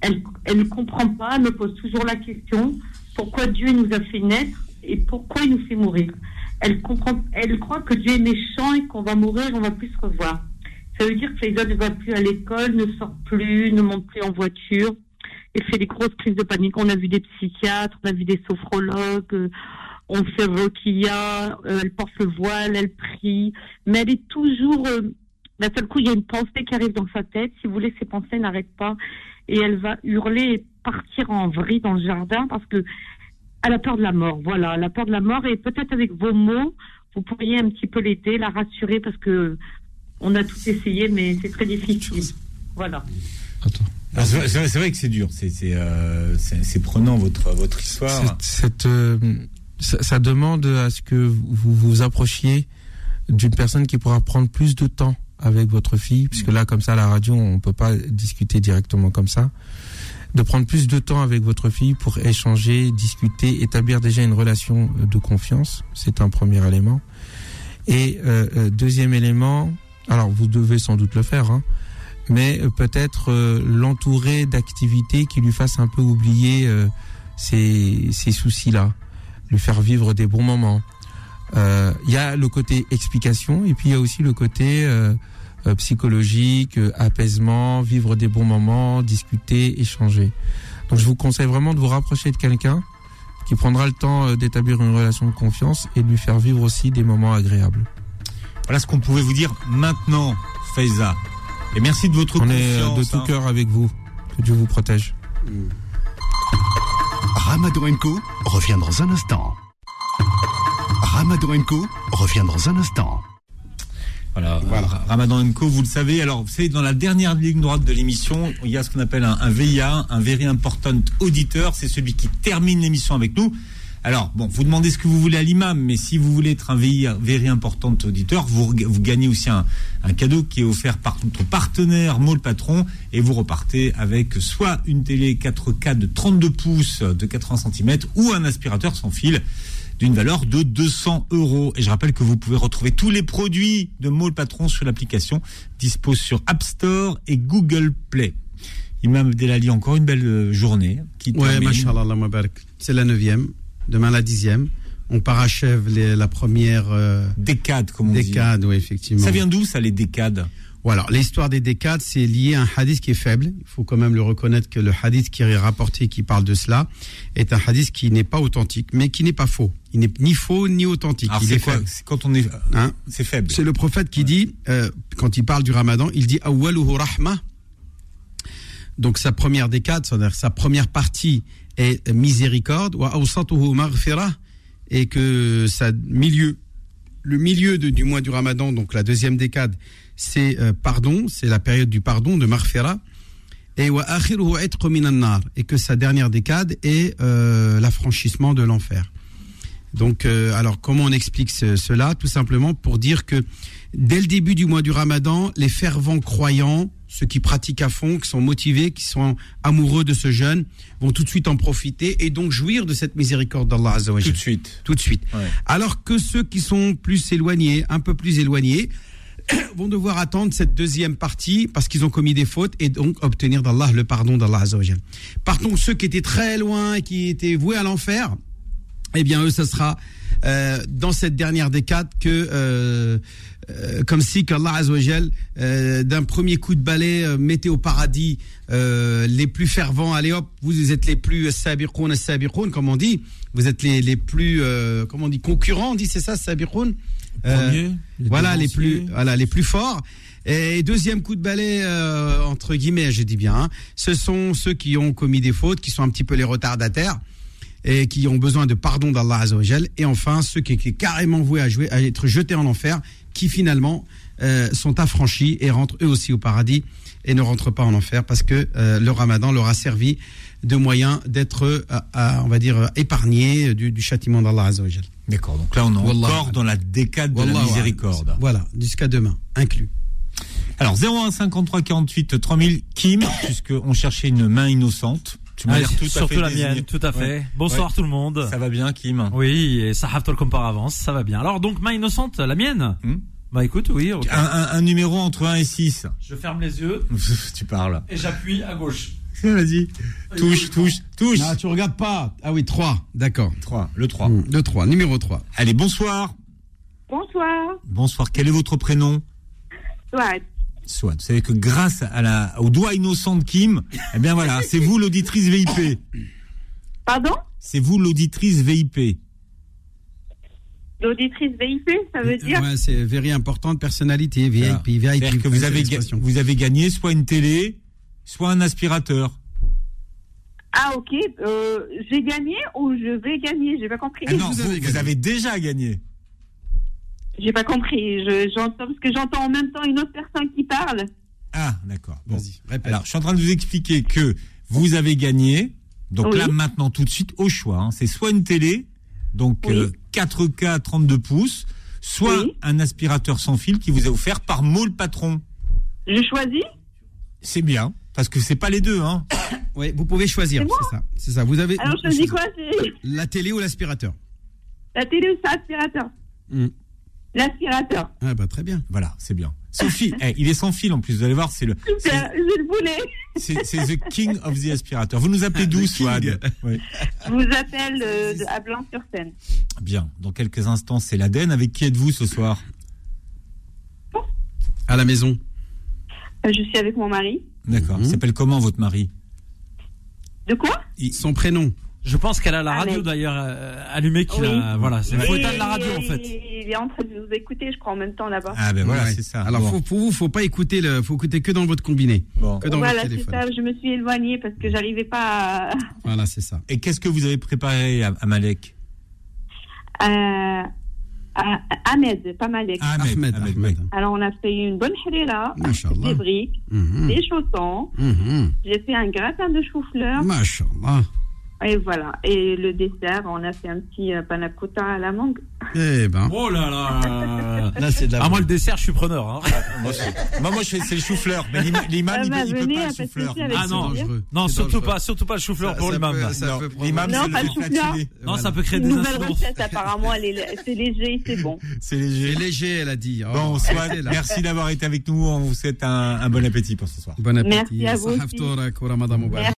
elle, elle ne comprend pas, elle me pose toujours la question pourquoi Dieu nous a fait naître et pourquoi il nous fait mourir. Elle comprend, elle croit que Dieu est méchant et qu'on va mourir, on va plus se revoir. Ça veut dire que Faïza ne va plus à l'école, ne sort plus, ne monte plus en voiture et fait des grosses crises de panique. On a vu des psychiatres, on a vu des sophrologues, euh, on fait Rokia, euh, elle porte le voile, elle prie, mais elle est toujours. euh, d'un seul coup, il y a une pensée qui arrive dans sa tête. Si vous voulez, ces pensées n'arrêtent pas et elle va hurler et partir en vrille dans le jardin parce que elle a peur de la mort. Voilà, elle a peur de la mort et peut-être avec vos mots, vous pourriez un petit peu l'aider, la rassurer parce que on a tout essayé, mais c'est très difficile. Voilà. Ah, C'est vrai- que c'est dur. C'est c'est, euh, prenant votre votre histoire. Cette- cette, euh, ça, ça demande à ce que vous vous approchiez d'une personne qui pourra prendre plus de temps avec votre fille, puisque là, comme ça, la radio, on peut pas discuter directement comme ça. De prendre plus de temps avec votre fille pour échanger, discuter, établir déjà une relation de confiance. C'est un premier élément. Et euh, euh, deuxième élément, alors vous devez sans doute le faire, hein, mais euh, peut-être euh, l'entourer d'activités qui lui fassent un peu oublier euh, ces, ces soucis-là, lui faire vivre des bons moments. Il y a le côté explication et puis il y a aussi le côté euh, psychologique, euh, apaisement, vivre des bons moments, discuter, échanger. Donc je vous conseille vraiment de vous rapprocher de quelqu'un qui prendra le temps euh, d'établir une relation de confiance et de lui faire vivre aussi des moments agréables. Voilà ce qu'on pouvait vous dire maintenant, Faiza. Et merci de votre On est euh, confiance. de tout hein. cœur avec vous. Que Dieu vous protège. Ramadan Co revient dans un instant. Ramadan Co revient dans un instant. Voilà, Ra- Ramadan Co, vous le savez. Alors, vous savez, dans la dernière ligne droite de l'émission, il y a ce qu'on appelle un, un VIA, un Very Important Auditeur. C'est celui qui termine l'émission avec nous. Alors, bon, vous demandez ce que vous voulez à l'imam, mais si vous voulez être un VIA, Very Important Auditeur, vous, vous gagnez aussi un, un cadeau qui est offert par notre partenaire le Patron, et vous repartez avec soit une télé 4K de 32 pouces de 80 cm ou un aspirateur sans fil d'une valeur de 200 euros. Et je rappelle que vous pouvez retrouver tous les produits de Mot le Patron sur l'application dispose sur App Store et Google Play. Imam Abdelali, encore une belle euh, journée. Qui Ouais. C'est la neuvième, demain la dixième. On parachève les- la première euh, décade, comme on dit. décade, oui, effectivement. Ça vient d'où ça, les décades? Voilà, l'histoire des décades, c'est lié à un hadith qui est faible. Il faut quand même le reconnaître que le hadith qui est rapporté, qui parle de cela, est un hadith qui n'est pas authentique, mais qui n'est pas faux. Il n'est ni faux ni authentique. Alors, Il c'est est quoi faible. C'est Quand on est, Hein c'est faible. C'est le prophète qui dit, euh, quand il parle du ramadan, il dit Awwaluhu rahma. Donc sa première décade, c'est-à-dire sa première partie est miséricorde, wa awsatuhu maghfira, et que sa milieu, le milieu de- du mois du ramadan, donc la deuxième décade, c'est euh, pardon, c'est la période du pardon, de maghfira, et et que sa dernière décade est euh, l'affranchissement de l'enfer. Donc, euh, alors, comment on explique ce- cela? Tout simplement pour dire que dès le début du mois du Ramadan, les fervents croyants, ceux qui pratiquent à fond, qui sont motivés, qui sont amoureux de ce jeûne, vont tout de suite en profiter et donc jouir de cette miséricorde d'Allah Tout de suite. Tout de suite. Ouais. Alors que ceux qui sont plus éloignés, un peu plus éloignés, vont devoir attendre cette deuxième partie parce qu'ils ont commis des fautes et donc obtenir d'Allah le pardon d'Allah Azza wa Jal. Par contre, ceux qui étaient très loin et qui étaient voués à l'enfer, eh bien eux, ce sera euh, dans cette dernière décade que, euh, euh, comme si qu'Allah Azzawajal, euh, d'un premier coup de balai, euh, mettait au paradis euh, les plus fervents. Allez hop, vous êtes les plus sabiqoun, sabiqoun, comme on dit. Vous êtes les, les plus, comment on dit, concurrents, on dit, c'est ça, sabiqoun? Premiers, les Voilà, les plus, voilà, les plus forts. Et deuxième coup de balai, euh, entre guillemets, je dis bien, hein, ce sont ceux qui ont commis des fautes, qui sont un petit peu les retardataires et qui ont besoin de pardon d'Allah Azzawajal. Et enfin, ceux qui étaient carrément voués à, jouer, à être jetés en enfer, qui finalement euh, sont affranchis et rentrent eux aussi au paradis et ne rentrent pas en enfer parce que euh, le ramadan leur a servi de moyen d'être, euh, on va dire, euh, épargnés du, du châtiment d'Allah Azzawajal. D'accord. Donc là, on est encore dans la décade de la miséricorde. Voilà, jusqu'à demain, inclus. Alors 01 53 48 3000 Kim, puisqu'on cherchait une main innocente. Tu m'as l'air tout à surtout fait la désigné. mienne, tout à fait. Ouais. Bonsoir Ouais. tout le monde. Ça va bien, Kim Oui, et ça comme par avance, ça va bien. Alors donc main innocente, la mienne Hmm Bah écoute, oui. un- un numéro entre 1 et 6. Je ferme les yeux tu parles. et j'appuie à gauche. Vas-y. Touche, touche, touche. Non, tu regardes pas. Ah oui, 3, d'accord. 3, le 3. Hmm, Le 3, numéro 3. Allez, bonsoir. Bonsoir. Bonsoir. Quel est votre prénom? Ouais. Soit. Vous savez que grâce à la, au doigt innocent de Kim, eh bien voilà, c'est vous l'auditrice VIP. Pardon? C'est vous l'auditrice VIP. L'auditrice VIP, ça veut dire? Ouais, c'est very importante personnalité, VIP, VIP. C'est-à-dire que vous avez, vous avez gagné soit une télé, soit un aspirateur. Ah ok, euh, j'ai gagné ou je vais gagner? J'ai pas compris. Ah non, vous, vous avez déjà gagné. J'ai pas compris. Je- J'entends parce que j'entends en même temps une autre personne qui parle. Ah, d'accord. Bon. Alors, je suis en train de vous expliquer que vous avez gagné. Donc Oui. là, maintenant, tout de suite, au choix. hein, c'est soit une télé, donc Oui. euh, 4K 32 pouces, soit Oui. un aspirateur sans fil qui vous est offert par Maul Patron. Je choisis? C'est bien, parce que c'est pas les deux. Hein. Oui, vous pouvez choisir, C'est c'est ça. C'est ça. Vous avez Alors je choisis quoi C'est la télé ou l'aspirateur la télé ou c'est l'aspirateur Hmm. L'aspirateur. Ah bah très bien. Voilà, c'est bien. Fil. Eh, il est sans fil en plus, vous allez voir, c'est le. Super, je le voulais. C'est c'est the king of the aspirateur. Vous nous appelez d'où, Swag Oui. Je vous appelle euh, de- à Blanc-sur-Seine. Bien. Dans quelques instants, c'est l'Aden. Avec qui êtes-vous ce soir? À la maison. Euh, Je suis avec mon mari. D'accord. Mhm. Il s'appelle comment votre mari De quoi Son prénom. Je pense qu'elle a la radio Ahmed. d'ailleurs euh, allumée qu'il Oui. a. Voilà, c'est faut éteindre la radio en fait. Il est en train de vous écouter, je crois, en même temps là-bas. Ah ben voilà, Ouais. c'est ça. Alors Bon. faut, pour vous, faut pas écouter le, faut écouter que dans votre combiné, Bon. que dans voilà, votre c'est téléphone. ça. Je me suis éloignée parce que j'arrivais pas à, Voilà, c'est ça. Et qu'est-ce que vous avez préparé à, à Malek à- Ahmed, pas Malek. Ahmed, Ahmed, Ahmed. Alors on a fait une bonne harira, des briques, Mhm. des chaussons. Mhm. J'ai fait un gratin de chou-fleur. Masha'Allah. Et voilà. Et le dessert, on a fait un petit euh, panna cotta à la mangue. Eh ben. Oh là là. Là, c'est de la Ah moi le dessert, je suis preneur. Hein. moi, je- moi, moi, je fais c'est le chou-fleur. Mais l'ima- l'imam, Ah il, bah, peut- il peut pas le chou-fleur. Ah non. Non, surtout pas, surtout pas le chou-fleur pour l'imam. l'imam, Non, pas le chou-fleur. ça peut créer des nouvelle incidents. recette, apparemment, elle est, c'est léger, c'est bon. C'est léger. C'est léger, elle a dit. Oh, Bon, soit, c'est là. merci d'avoir été avec nous. On vous souhaite un, un bon appétit pour ce soir. Bon appétit. Merci à vous